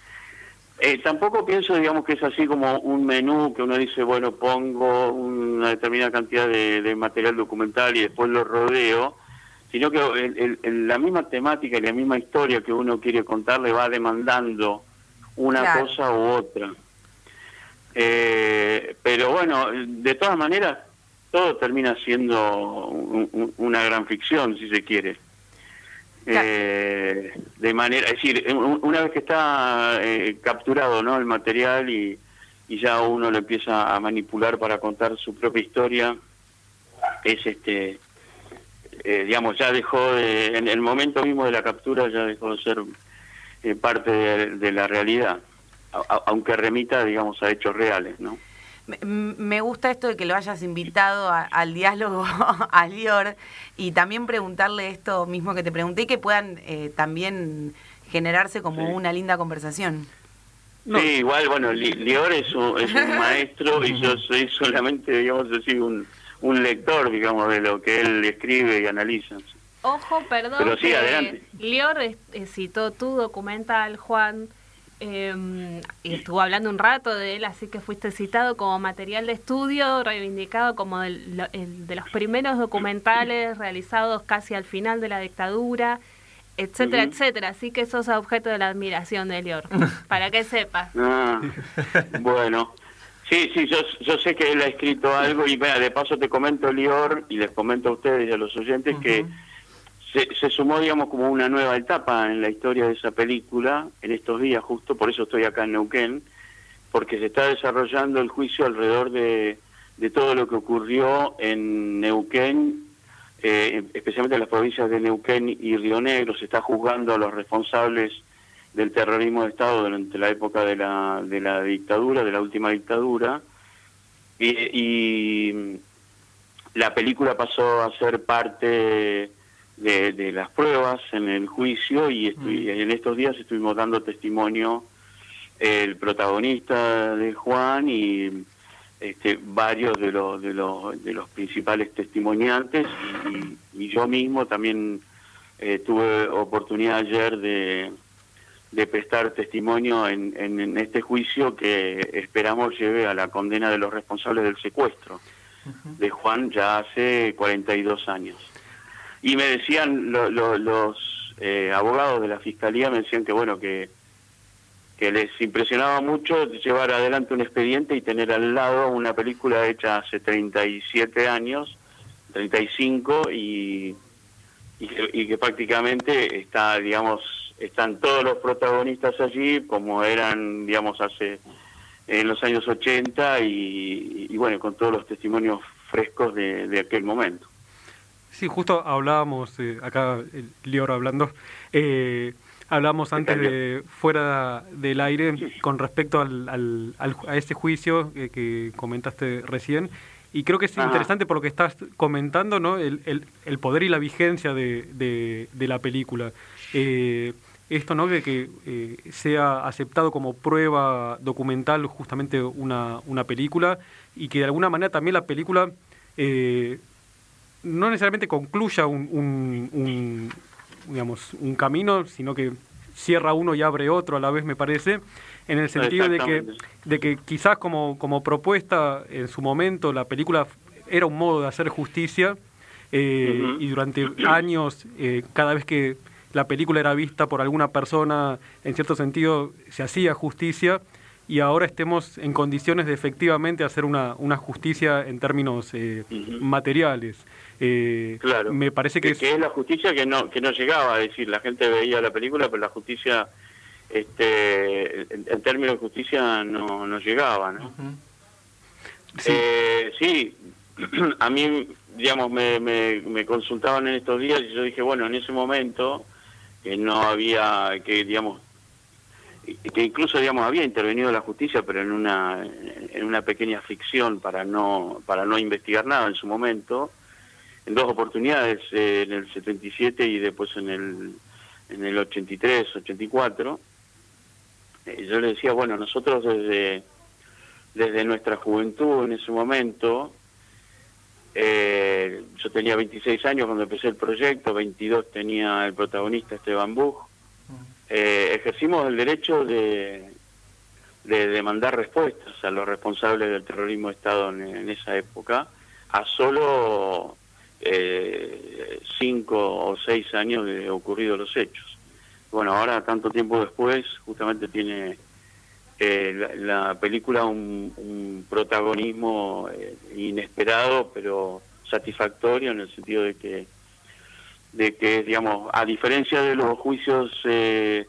Eh, tampoco pienso, digamos, que es así como un menú que uno dice, bueno, pongo una determinada cantidad de material documental y después lo rodeo, sino que el, la misma temática y la misma historia que uno quiere contar le va demandando una cosa u otra. Eh, pero bueno, de todas maneras, todo termina siendo una gran ficción, si se quiere. Eh, de manera, es decir, una vez que está eh, capturado ¿no? el material y, y ya uno lo empieza a manipular para contar su propia historia, es este eh, digamos, ya dejó de, en el momento mismo de la captura ya dejó de ser eh, parte de, la realidad, aunque remita, digamos, a hechos reales, ¿no? Me gusta esto de que lo hayas invitado al diálogo a Lior y también preguntarle esto mismo que te pregunté y que puedan eh, también generarse como una linda conversación. Sí, igual, bueno, Lior es un, es un maestro y yo soy solamente, digamos así, un, un lector, digamos, de lo que él escribe y analiza. Ojo, perdón. Pero sí, adelante. Lior eh, citó tu documental, Juan, em, y estuvo hablando un rato de él, así que fuiste citado como material de estudio, reivindicado como el, de los primeros documentales realizados casi al final de la dictadura, etcétera, etcétera. Así que sos objeto de la admiración de Lior, para que sepas. Ah, bueno. Sí, sí, yo, yo sé que él ha escrito algo y de paso te comento, Lior, y les comento a ustedes y a los oyentes que se, sumó, digamos, como una nueva etapa en la historia de esa película en estos días justo, por eso estoy acá en Neuquén, porque se está desarrollando el juicio alrededor de, de todo lo que ocurrió en Neuquén, eh, especialmente en las provincias de Neuquén y Río Negro, se está juzgando a los responsables del terrorismo de Estado durante la época de la, de la dictadura, de la última dictadura, y, la película pasó a ser parte de, las pruebas en el juicio y mm. en estos días estuvimos dando testimonio el protagonista de Juan y este, varios de los, de, los, de los principales testimoniantes y, yo mismo también eh, tuve oportunidad ayer de de prestar testimonio en, en, este juicio que esperamos lleve a la condena de los responsables del secuestro de Juan ya hace 42 años. Y me decían los eh, abogados de la fiscalía, me decían que bueno, que, que les impresionaba mucho llevar adelante un expediente y tener al lado una película hecha hace 37 años, 35, y, y, y que prácticamente está, digamos, están todos los protagonistas allí, como eran, digamos, hace en los años 80 y, bueno, con todos los testimonios frescos de, aquel momento. Sí, justo hablábamos, eh, acá el Lior hablando, eh, hablábamos antes de fuera del aire con respecto al, al, a este juicio que comentaste recién. Y creo que es interesante por lo que estás comentando, ¿no? El, el, el poder y la vigencia de, de, de la película. Eh, esto, ¿no? De que eh, sea aceptado como prueba documental justamente una, una película y que de alguna manera también la película eh, no necesariamente concluya un, un, digamos, un camino, sino que cierra uno y abre otro a la vez, me parece, en el sentido de que, de que quizás como, como propuesta en su momento la película era un modo de hacer justicia eh, y durante años, eh, cada vez que la película era vista por alguna persona, en cierto sentido se hacía justicia y ahora estemos en condiciones de efectivamente hacer una, una justicia en términos eh, materiales. Eh, claro. Me parece que, es... es... la justicia que no que no llegaba, a decir, la gente veía la película, pero la justicia, este, en, términos de justicia no, no llegaba, ¿no? Sí, eh, sí a mí, digamos, me, me, me consultaban en estos días y yo dije, bueno, en ese momento que no había, que digamos, que incluso digamos había intervenido la justicia pero en una en una pequeña ficción para no para no investigar nada en su momento en dos oportunidades, eh, en el 77 y después en el, en el 83, 84. Eh, yo le decía, bueno, nosotros desde, desde nuestra juventud en ese momento, eh, yo tenía 26 años cuando empecé el proyecto, 22 tenía el protagonista Esteban Buch, ejercimos el derecho de, de demandar respuestas a los responsables del terrorismo de Estado en, esa época, a solo eh, cinco o seis años de ocurridos los hechos. Bueno, ahora, tanto tiempo después, justamente tiene eh, la, película un, protagonismo eh, inesperado, pero satisfactorio en el sentido de que, de que digamos, a diferencia de los juicios eh,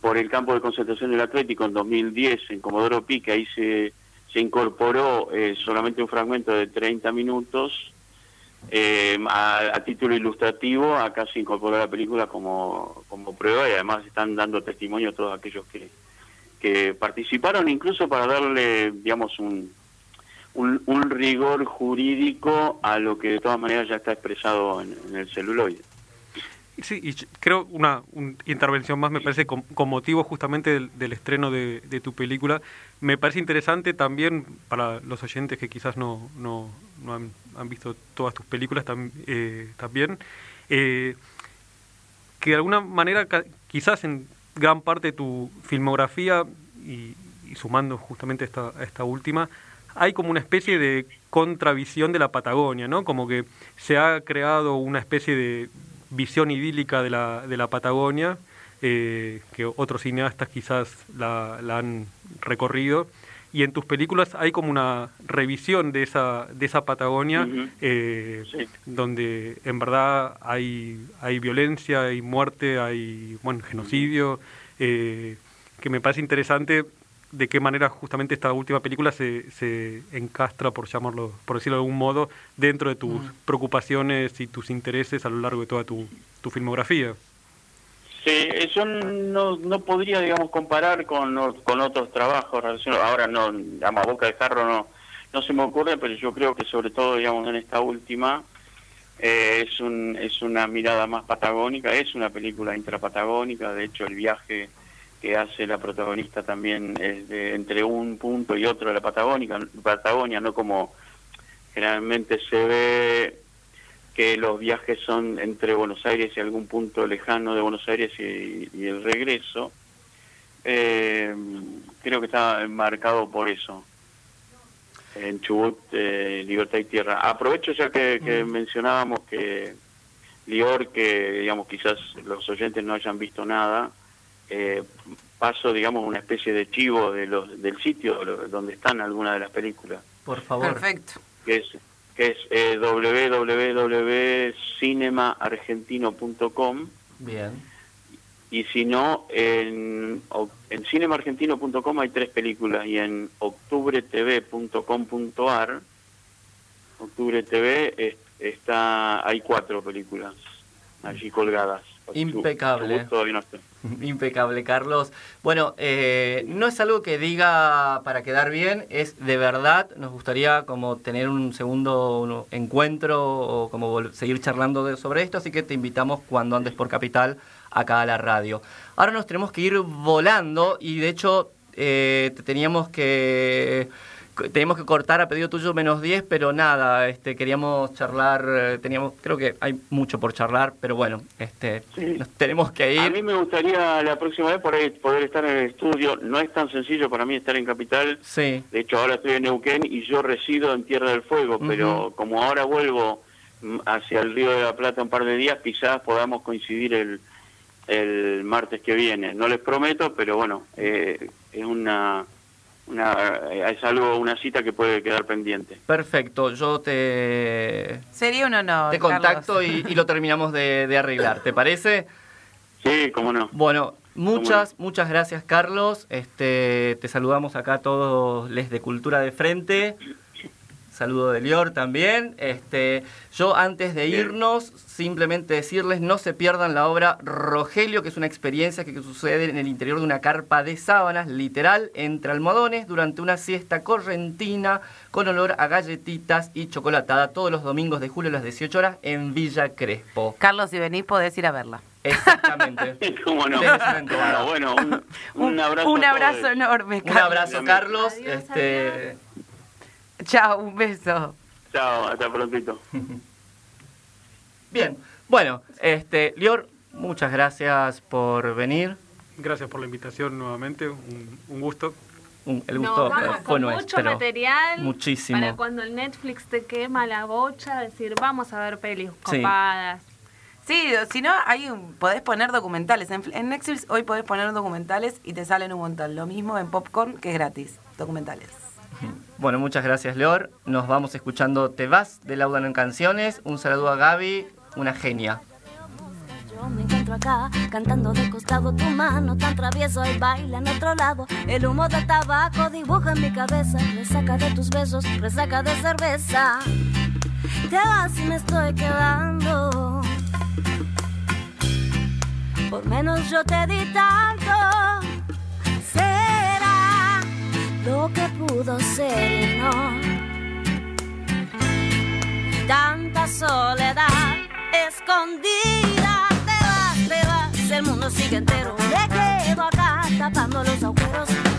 por el campo de concentración del Atlético en 2010 en Comodoro Pi, que ahí se, se incorporó solamente un fragmento de 30 minutos, eh, a, título ilustrativo, acá se incorporó la película como, como prueba y además están dando testimonio todos aquellos que, que participaron, incluso para darle, digamos, un, un, rigor jurídico a lo que de todas maneras ya está expresado en, el celuloide. Sí, y creo una, intervención más, me parece, con, motivo justamente del, estreno de, tu película. Me parece interesante también para los oyentes que quizás no, no, han, visto todas tus películas eh, también, eh, que de alguna manera quizás en gran parte de tu filmografía, y, sumando justamente esta, esta última, hay como una especie de contravisión de la Patagonia, ¿no? Como que se ha creado una especie de visión idílica de la, de la Patagonia, eh, que otros cineastas quizás la, la, han recorrido. Y en tus películas hay como una revisión de esa, de esa Patagonia, eh, donde en verdad hay, hay violencia, hay muerte, hay bueno, genocidio, eh, que me parece interesante de qué manera justamente esta última película se, se encastra, por llamarlo, por decirlo de algún modo, dentro de tus mm. preocupaciones y tus intereses a lo largo de toda tu, tu filmografía. Sí, yo no, no podría, digamos, comparar con, con otros trabajos. Ahora no, digamos, boca de jarro no, no se me ocurre, pero yo creo que sobre todo, digamos, en esta última eh, es, un, es una mirada más patagónica, es una película intrapatagónica, de hecho el viaje que hace la protagonista también es de, entre un punto y otro de la Patagónica, Patagonia, no como generalmente se ve que los viajes son entre Buenos Aires y algún punto lejano de Buenos Aires y, el regreso. Eh, creo que está marcado por eso en Chubut, eh, Libertad y Tierra. Aprovecho ya que, mm. mencionábamos que Lior, que digamos quizás los oyentes no hayan visto nada, eh, paso, digamos, una especie de chivo de los, del sitio donde están algunas de las películas. Por favor. Perfecto. Que es, que es eh, www.cinemaargentino.com. Bien. Y si no, en, en cinemaargentino.com hay tres películas y en octubretv.com.ar, Octubre TV está hay cuatro películas allí colgadas. Impecable. Todavía no está. Impecable, Carlos. Bueno, eh, no es algo que diga para quedar bien, es de verdad, nos gustaría como tener un segundo encuentro o como seguir charlando sobre esto, así que te invitamos cuando andes por Capital acá a la radio. Ahora nos tenemos que ir volando y de hecho eh, teníamos que tenemos que cortar a pedido tuyo menos 10, pero nada, este, queríamos charlar, eh, teníamos, creo que hay mucho por charlar, pero bueno, este, nos tenemos que ir. A mí me gustaría la próxima vez poder, poder estar en el estudio, no es tan sencillo para mí estar en Capital, sí. de hecho ahora estoy en Neuquén y yo resido en Tierra del Fuego, pero como ahora vuelvo mm, hacia el Río de la Plata un par de días, quizás podamos coincidir el, el martes que viene, no les prometo, pero bueno, eh, es una una, eh, es algo, una cita que puede quedar pendiente. Perfecto, yo te... Sería un honor. Te contacto y, lo terminamos de, arreglar, ¿te parece? Sí, cómo no. Bueno, muchas, muchas gracias Carlos. Este, te saludamos acá a todos les de Cultura de Frente saludo de Lior también. Este, yo antes de irnos, simplemente decirles, no se pierdan la obra Rogelio, que es una experiencia que sucede en el interior de una carpa de sábanas, literal, entre almohadones, durante una siesta correntina, con olor a galletitas y chocolatada, todos los domingos de julio a las 18 horas en Villa Crespo. Carlos, si venís podés ir a verla. Exactamente. ¿Cómo no? Bueno, un, abrazo. Un abrazo enorme, Carlos. Un abrazo, Carlos. este, Chao, un beso. Chao, hasta prontito. Bien, bueno, este, Lior, muchas gracias por venir. Gracias por la invitación nuevamente, un, gusto. el gusto fue nuestro. Mucho material. Muchísimo. Para cuando el Netflix te quema la bocha, decir, vamos a ver pelis copadas. Sí, si no, hay podés poner documentales. En, en, Netflix hoy podés poner documentales y te salen un montón. Lo mismo en Popcorn, que es gratis, documentales. Bueno, muchas gracias, Leor. Nos vamos escuchando Te vas de Laudan en Canciones. Un saludo a Gaby, una genia. Yo me encuentro acá, cantando de costado tu mano tan travieso y baila en otro lado. El humo del tabaco dibuja en mi cabeza, resaca de tus besos, resaca de cerveza. Te vas y me estoy quedando. Por menos yo te di tanto lo que pudo ser no. Tanta soledad escondida, te vas, te vas, el mundo sigue entero. Me quedo acá tapando los agujeros.